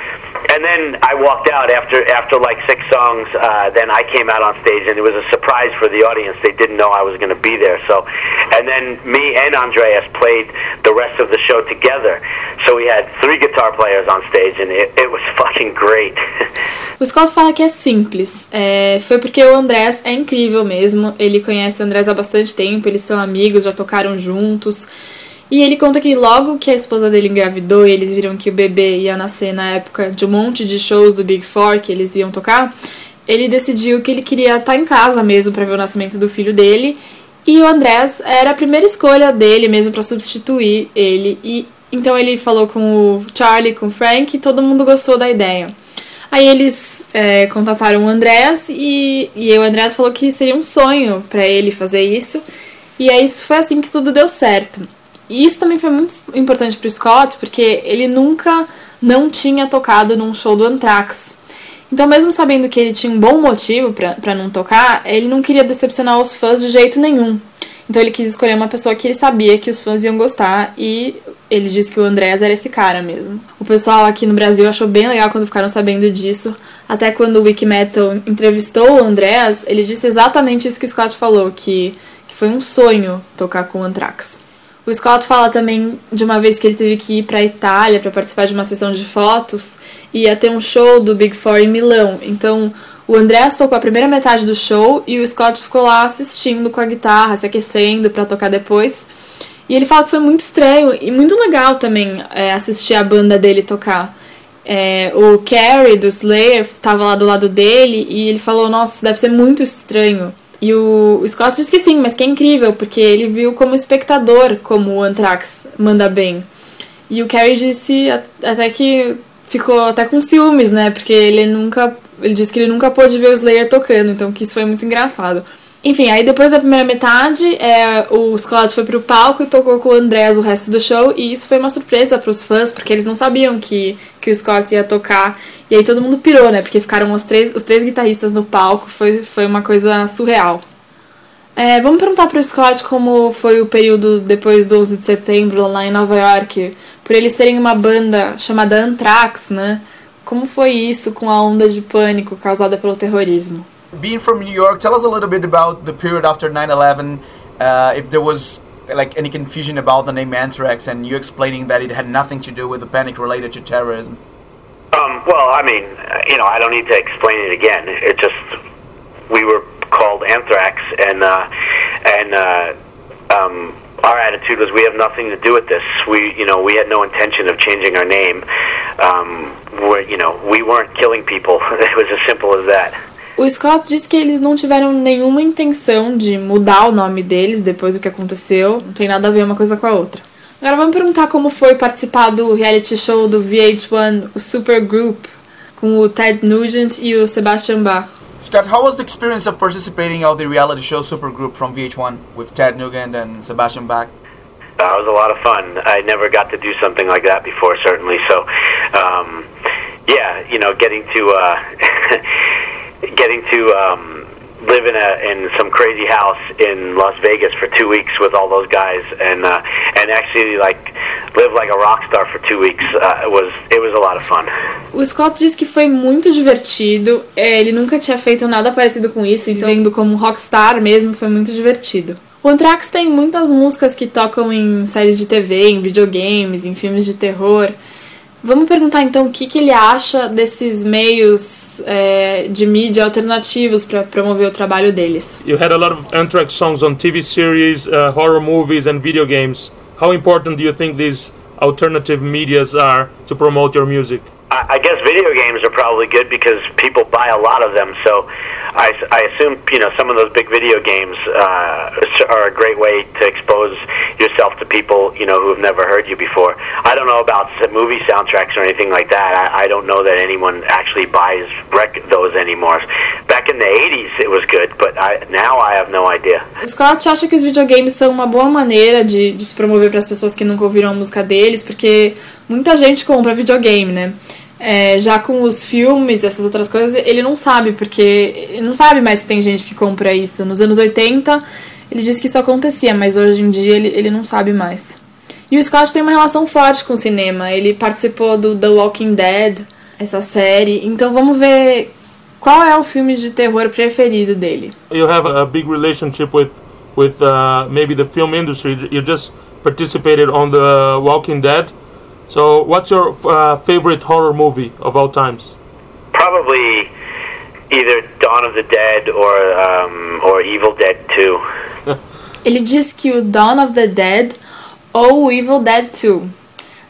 and then I walked out after after like six songs. Uh, then I came out on stage, and it was a surprise for the audience. They didn't know I was going to be there. So, and then me and Andreas played the rest of the show together. So we had three guitar players on stage, and it, it was fucking great. o Scott fala que é simples. É, foi porque o Andrés é incrível mesmo. Ele conhece o Andrés há bastante tempo. Eles são amigos, já tocaram juntos. E ele conta que logo que a esposa dele engravidou e eles viram que o bebê ia nascer na época de um monte de shows do Big Four que eles iam tocar, ele decidiu que ele queria estar em casa mesmo para ver o nascimento do filho dele. E o Andrés era a primeira escolha dele mesmo para substituir ele. E Então ele falou com o Charlie, com o Frank, e todo mundo gostou da ideia. Aí eles é, contataram o Andreas e, e o Andreas falou que seria um sonho para ele fazer isso. E aí foi assim que tudo deu certo. E isso também foi muito importante pro Scott, porque ele nunca não tinha tocado num show do Anthrax. Então, mesmo sabendo que ele tinha um bom motivo para não tocar, ele não queria decepcionar os fãs de jeito nenhum. Então, ele quis escolher uma pessoa que ele sabia que os fãs iam gostar e ele disse que o Andrés era esse cara mesmo. O pessoal aqui no Brasil achou bem legal quando ficaram sabendo disso. Até quando o Wikimetal entrevistou o Andrés, ele disse exatamente isso que o Scott falou, que, que foi um sonho tocar com o Anthrax. O Scott fala também de uma vez que ele teve que ir para a Itália para participar de uma sessão de fotos e ia ter um show do Big Four em Milão. Então o Andreas tocou a primeira metade do show e o Scott ficou lá assistindo com a guitarra, se aquecendo para tocar depois. E ele fala que foi muito estranho e muito legal também é, assistir a banda dele tocar. É, o Carrie do Slayer estava lá do lado dele e ele falou: Nossa, deve ser muito estranho. E o, Scott disse que sim, mas que é incrível, porque ele viu como espectador como o Anthrax manda bem. E o Carrie disse até que ficou até com ciúmes, né? Porque ele nunca. Ele disse que ele nunca pôde ver o Slayer tocando, então que isso foi muito engraçado. Enfim, aí depois da primeira metade, é, o Scott foi pro palco e tocou com o Andrés o resto do show, e isso foi uma surpresa para os fãs, porque eles não sabiam que, que o Scott ia tocar. E aí todo mundo pirou, né? Porque ficaram os três, os três guitarristas no palco, foi, foi uma coisa surreal. É, vamos perguntar pro Scott como foi o período depois do 11 de setembro lá em Nova York, por eles serem uma banda chamada Anthrax, né? Como foi isso com a onda de pânico causada pelo terrorismo? being from New York, tell us a little bit about the period after 9/11. Uh, if there was like any confusion about the name Anthrax, and you explaining that it had nothing to do with the panic related to terrorism. Um, well, I mean, you know, I don't need to explain it again. It just we were called Anthrax, and uh, and uh, um, our attitude was we have nothing to do with this. We, you know, we had no intention of changing our name. Um, we you know, we weren't killing people. it was as simple as that. O Scott disse que eles não tiveram nenhuma intenção de mudar o nome deles depois do que aconteceu. Não tem nada a ver uma coisa com a outra. Agora vamos perguntar como foi participar do reality show do VH1, o Super Group, com o Ted Nugent e o Sebastian Bach. Scott, how was the experience of participating of the reality show Super Group from VH1 with Ted Nugent and Sebastian Bach? That uh, was a lot of fun. I never got to do something like that before, certainly. So, um, yeah, you know, getting to uh, getting to um, live in a in some crazy house in Las Vegas for two weeks with all those guys, and uh, and actually like live like a rock star for two weeks uh, was it was a lot of fun. O Scott disse que foi muito divertido. É, ele nunca tinha feito nada parecido com isso, então indo como rockstar mesmo foi muito divertido. O Anthrax tem muitas músicas que tocam em séries de TV, em videogames, em filmes de terror. Vamos perguntar então o que, que ele acha desses meios é, de mídia alternativos para promover o trabalho deles. You had a lot of Anthrax songs on TV series, uh, horror movies and video games. How important do you think these alternative medias are to promote your music? I, guess video games are probably good because people buy a lot of them. So I, I assume you know some of those big video games uh, are a great way to expose yourself to people you know who have never heard you before. I don't know about movie soundtracks or anything like that. I, I don't know that anyone actually buys rec- those anymore. Back in the 80s it was good, but I, now I have no idea. Scott acha que os videogames são uma boa maneira de, de se promover para as pessoas que nunca ouviram a música deles, porque muita gente compra videogame, né? É, já com os filmes, essas outras coisas, ele não sabe, porque ele não sabe mais se tem gente que compra isso. Nos anos 80, ele disse que isso acontecia, mas hoje em dia ele, ele não sabe mais. E o Scott tem uma relação forte com o cinema. Ele participou do The Walking Dead, essa série. Então vamos ver qual é o filme de terror preferido dele. You have a big relationship with with uh, maybe the film industry. You just participated on the Walking Dead. So, what's your uh, favorite horror movie of all times? Probably either Dawn of the Dead or um, or Evil Dead 2. Ele diz que o Dawn of the Dead ou o Evil Dead 2.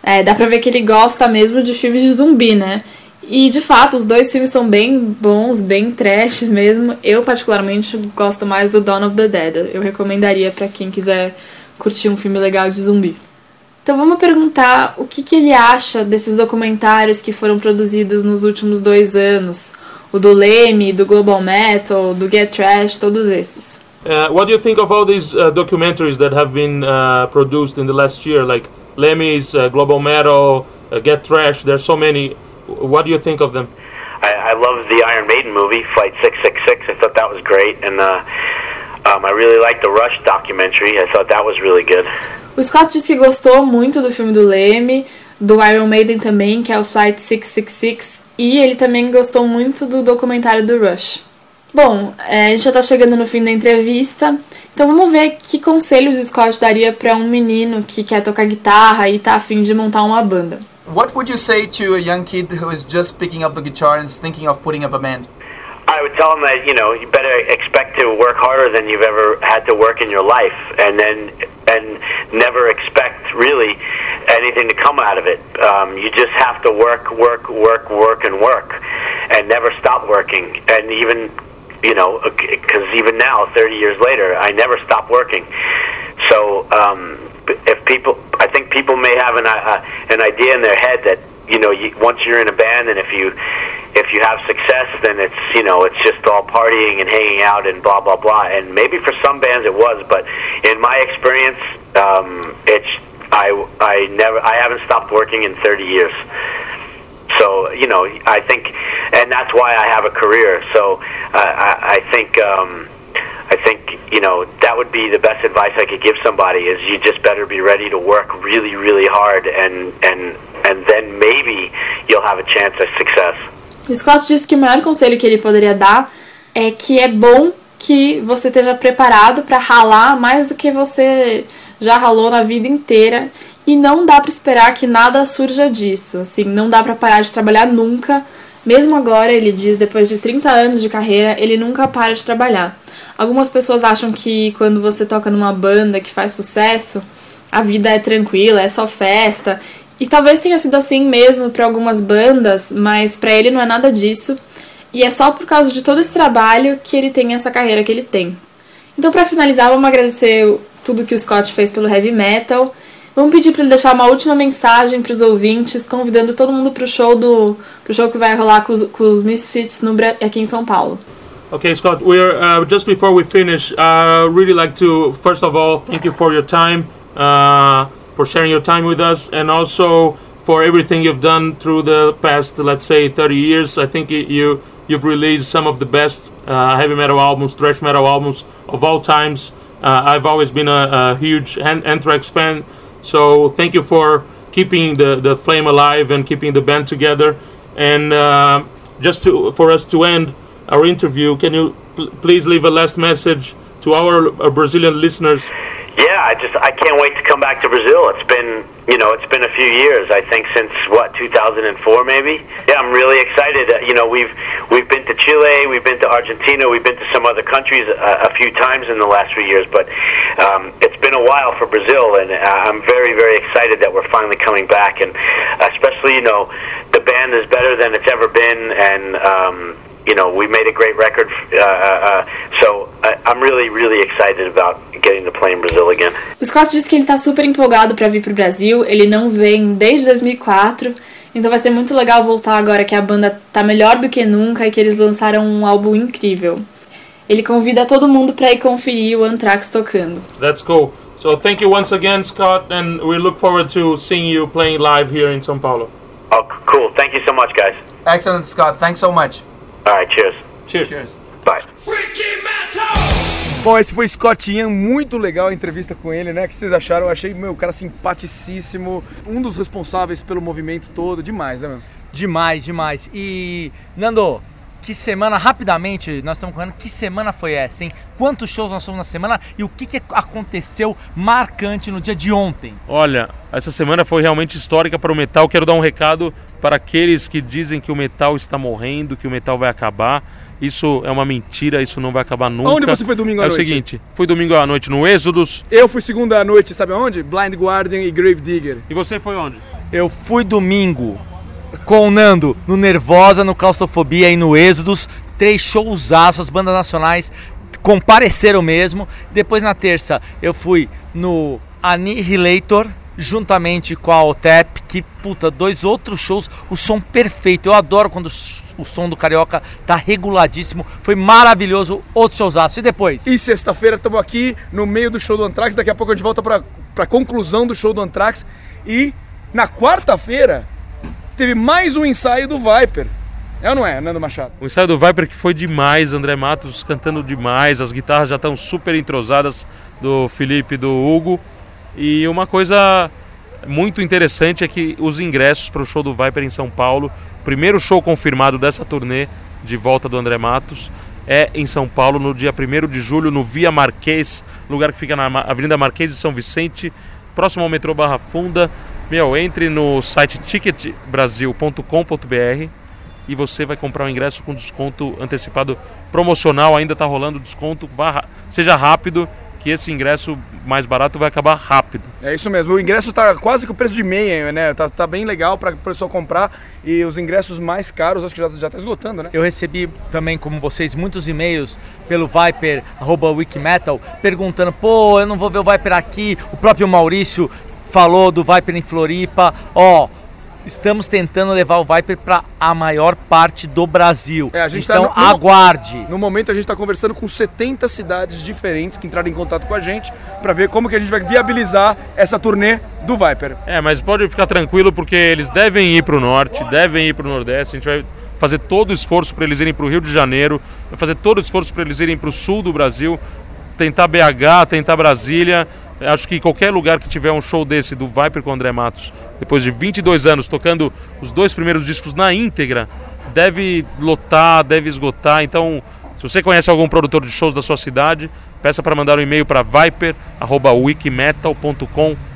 É, dá pra ver que ele gosta mesmo de filmes de zumbi, né? E de fato, os dois filmes são bem bons, bem trashes mesmo. Eu, particularmente, gosto mais do Dawn of the Dead. Eu recomendaria para quem quiser curtir um filme legal de zumbi. Então vamos perguntar o que, que ele acha desses documentários que foram produzidos nos últimos dois anos. O do Leme, do Global Metal, do Get Trash, todos esses. Uh, what do you think of all these uh, documentaries that have been uh, produced in the last year, like Lemmy's, uh, Global Metal, uh, Get Trash? There's so many. What do you think of them? I, I love the Iron Maiden movie, Flight 666. I thought that was great. And uh, um, I really liked the Rush documentary. I thought that was really good. O Scott disse que gostou muito do filme do Leme, do Iron Maiden também, que é o Flight 666, e ele também gostou muito do documentário do Rush. Bom, é, a gente já tá chegando no fim da entrevista, então vamos ver que conselhos o Scott daria para um menino que quer tocar guitarra e tá afim de montar uma banda. What would you say to a young kid who is just picking up the guitar and thinking of putting up a band? I would tell them that you know you better expect to work harder than you've ever had to work in your life, and then and never expect really anything to come out of it. Um, you just have to work, work, work, work, and work, and never stop working. And even you know, because even now, 30 years later, I never stop working. So um, if people, I think people may have an uh, an idea in their head that you know, you, once you're in a band, and if you if you have success, then it's you know it's just all partying and hanging out and blah blah blah. And maybe for some bands it was, but in my experience, um, it's I I never I haven't stopped working in 30 years. So you know I think, and that's why I have a career. So uh, I, I think. Um, I think you know that would be the best advice I could give somebody is you just better be ready to work really really hard and and and then maybe you'll have a chance of success. O Scott disse que o maior conselho que ele poderia dar é que é bom que você esteja preparado para ralar mais do que você já ralou na vida inteira e não dá para esperar que nada surja disso. Assim, não dá para parar de trabalhar nunca. Mesmo agora, ele diz, depois de 30 anos de carreira, ele nunca para de trabalhar. Algumas pessoas acham que quando você toca numa banda que faz sucesso, a vida é tranquila, é só festa. E talvez tenha sido assim mesmo para algumas bandas, mas para ele não é nada disso. E é só por causa de todo esse trabalho que ele tem essa carreira que ele tem. Então, para finalizar, vamos agradecer tudo que o Scott fez pelo heavy metal. Vamos pedir para ele deixar uma última mensagem para os ouvintes, convidando todo mundo para o show do pro show que vai rolar com os, com os Misfits no, aqui em São Paulo. Okay, Scott, uh, just before we finish. I uh, really like to first of all thank you for your time, uh, for sharing your time with us, and also for everything you've done through the past, let's say, 30 years. I think you you've released some of the best uh, heavy metal albums, thrash metal albums of all times. Uh, I've always been a, a huge Anthrax fan, so thank you for keeping the, the flame alive and keeping the band together. And uh, just to for us to end our interview. Can you pl- please leave a last message to our, our Brazilian listeners? Yeah, I just I can't wait to come back to Brazil. It's been you know it's been a few years. I think since what 2004 maybe. Yeah, I'm really excited. Uh, you know we've we've been to Chile, we've been to Argentina, we've been to some other countries a, a few times in the last few years. But um, it's been a while for Brazil, and uh, I'm very very excited that we're finally coming back. And especially you know the band is better than it's ever been, and um, you know, we made a great record. Uh, uh, so I, I'm really, really excited about getting to play in Brazil again. O Scott disse que ele está super empolgado para vir para o Brasil. Ele não vem desde 2004. Então vai ser muito legal voltar agora que a banda tá melhor do que nunca e que eles lançaram um álbum incrível. Ele convida todo mundo para ir conferir o Anthrax tocando. That's cool. So thank you once again, Scott, and we look forward to seeing you playing live here in São Paulo. Oh, cool. Thank you so much, guys. Excellent, Scott. Thanks so much. All right, cheers. Cheers. Cheers. Bye. Bom, esse foi Scott Ian, muito legal a entrevista com ele, né? O que vocês acharam? Eu achei, meu, cara simpaticíssimo, um dos responsáveis pelo movimento todo, demais, né, meu? Demais, demais. E, Nando, que semana, rapidamente, nós estamos correndo, que semana foi essa, hein? Quantos shows nós fomos na semana e o que, que aconteceu marcante no dia de ontem? Olha, essa semana foi realmente histórica para o metal. Quero dar um recado para aqueles que dizem que o metal está morrendo, que o metal vai acabar. Isso é uma mentira, isso não vai acabar nunca. Onde você foi domingo à é noite? É o seguinte, fui domingo à noite no Êxodos. Eu fui segunda à noite, sabe aonde? Blind Guardian e Grave Digger. E você foi onde? Eu fui domingo com o Nando no Nervosa, no Claustrofobia e no Êxodos. Três shows as bandas nacionais compareceram mesmo. Depois na terça eu fui no Annihilator juntamente com a OTEP, que, puta, dois outros shows, o som perfeito. Eu adoro quando o som do Carioca tá reguladíssimo. Foi maravilhoso, outro showzaço. E depois? E sexta-feira estamos aqui no meio do show do Anthrax. Daqui a pouco a gente volta para a conclusão do show do Anthrax. E na quarta-feira teve mais um ensaio do Viper. É ou não é, Nando Machado? O ensaio do Viper que foi demais, André Matos cantando demais, as guitarras já estão super entrosadas do Felipe e do Hugo. E uma coisa muito interessante é que os ingressos para o show do Viper em São Paulo, primeiro show confirmado dessa turnê de volta do André Matos, é em São Paulo no dia 1 de julho, no Via Marquês, lugar que fica na Avenida Marquês de São Vicente, próximo ao metrô Barra Funda. Meu, entre no site ticketbrasil.com.br e você vai comprar o ingresso com desconto antecipado promocional, ainda está rolando desconto, vá, seja rápido que esse ingresso mais barato vai acabar rápido. É isso mesmo. O ingresso está quase com o preço de meia, né? Tá, tá bem legal para o pessoal comprar e os ingressos mais caros acho que já já está esgotando, né? Eu recebi também, como vocês, muitos e-mails pelo Viper arroba Wikimetal perguntando: "Pô, eu não vou ver o Viper aqui". O próprio Maurício falou do Viper em Floripa. Ó, estamos tentando levar o Viper para a maior parte do Brasil. É, a gente então tá no, aguarde. No momento a gente está conversando com 70 cidades diferentes que entraram em contato com a gente para ver como que a gente vai viabilizar essa turnê do Viper. É, mas pode ficar tranquilo porque eles devem ir para o norte, devem ir para o nordeste. A gente vai fazer todo o esforço para eles irem para o Rio de Janeiro, vai fazer todo o esforço para eles irem para o sul do Brasil, tentar BH, tentar Brasília. Acho que qualquer lugar que tiver um show desse do Viper com o André Matos, depois de 22 anos tocando os dois primeiros discos na íntegra, deve lotar, deve esgotar. Então, se você conhece algum produtor de shows da sua cidade, peça para mandar um e-mail para viper@wikimetal.com.br.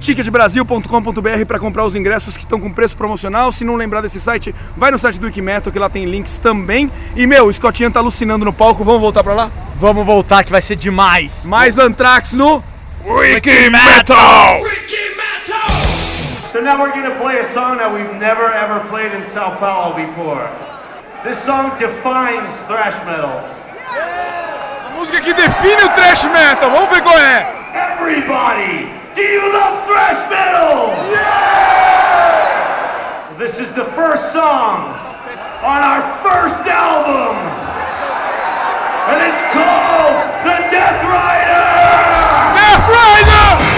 Ticketbrasil.com.br para comprar os ingressos que estão com preço promocional. Se não lembrar desse site, vai no site do Wikimetal que lá tem links também. E meu, o Scottian tá alucinando no palco. Vamos voltar para lá? Vamos voltar que vai ser demais. Mais Anthrax no Wiki Metal. So now we're gonna play a song that we've never ever played in Sao Paulo before. This song defines thrash metal. A música que define o thrash metal. Vamos ver qual é. Everybody, do you love thrash metal? This is the first song on our first album. And it's called The Death Rider! Death Rider!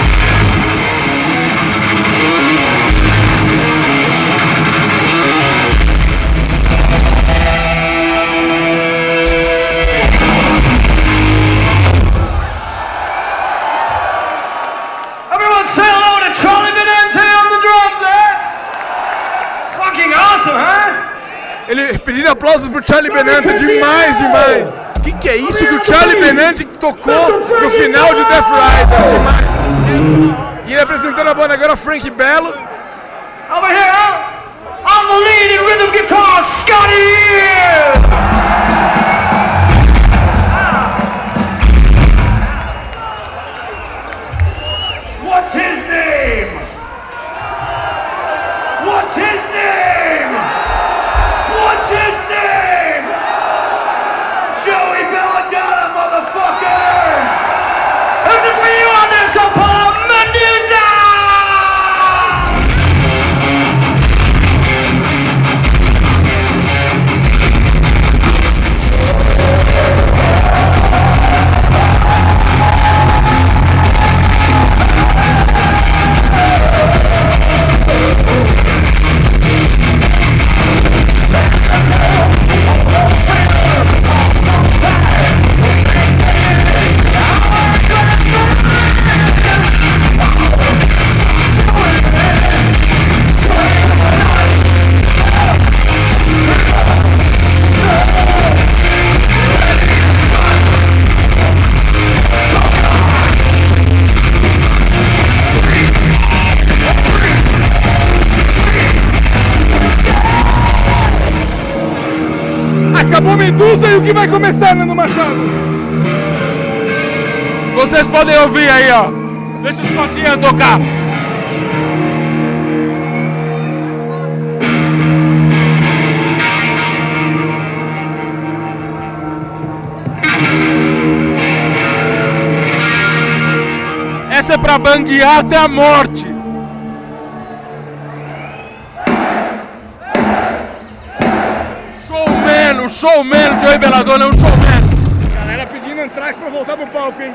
Pedindo aplausos pro Charlie Benante. Demais, demais. O que, que é isso que o Charlie Benante tocou no final de Death Rider? Demais. E ele apresentando a banda agora, Frank Bello. Over here, on the lead in rhythm guitar, Scotty! Que vai começar, Nando Machado? Vocês podem ouvir aí, ó. Deixa o Scottinha tocar. Essa é pra banguear até a morte. Showman, o Joey Belladonna é um showman. Galera pedindo Anthrax pra voltar pro palco, hein?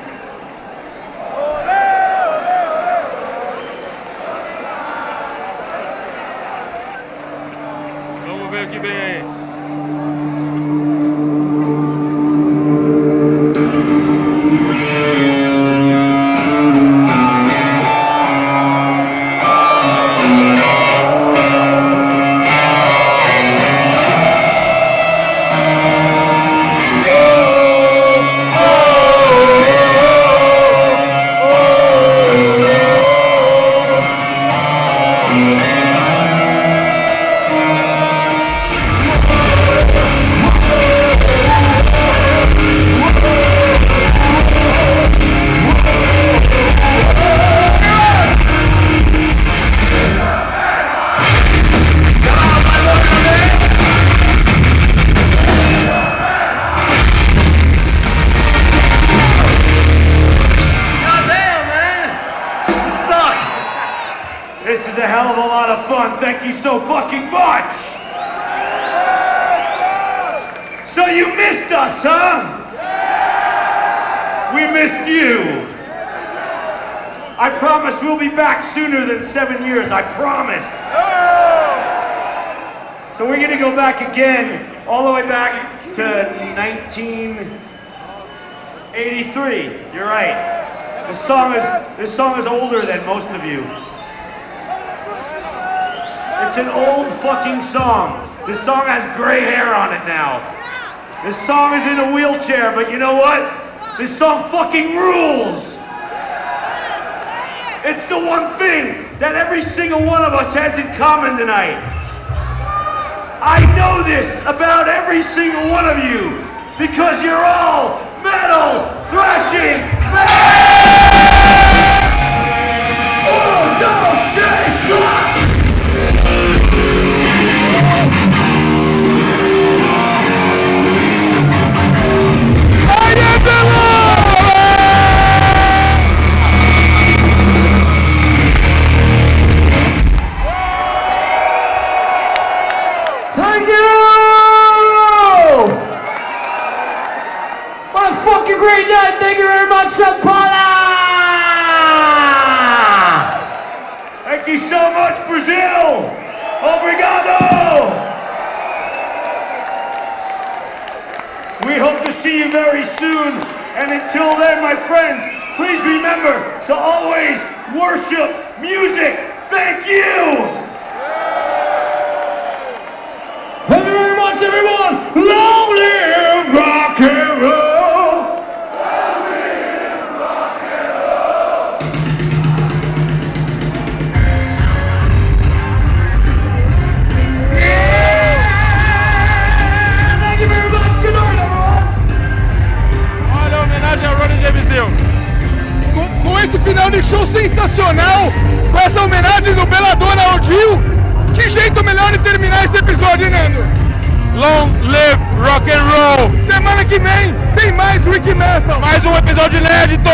Missed you. I promise we'll be back sooner than seven years. I promise. So we're gonna go back again, all the way back to 1983. You're right. This song is this song is older than most of you. It's an old fucking song. This song has gray hair on it now. This song is in a wheelchair, but you know what? This song fucking rules. It's the one thing that every single one of us has in common tonight. I know this about every single one of you because you're all metal thrashing metal. Thank you very much, Sao Paulo! Thank you so much, Brazil! Obrigado! We hope to see you very soon. And until then, my friends, please remember to always worship music. Thank you! Thank you very much, everyone! Long esse final de show sensacional, com essa homenagem do Belladonna ao Dio, que jeito melhor de terminar esse episódio, hein, Nando? Long live rock and roll! Semana que vem tem mais Wiki Metal! Mais um episódio inédito!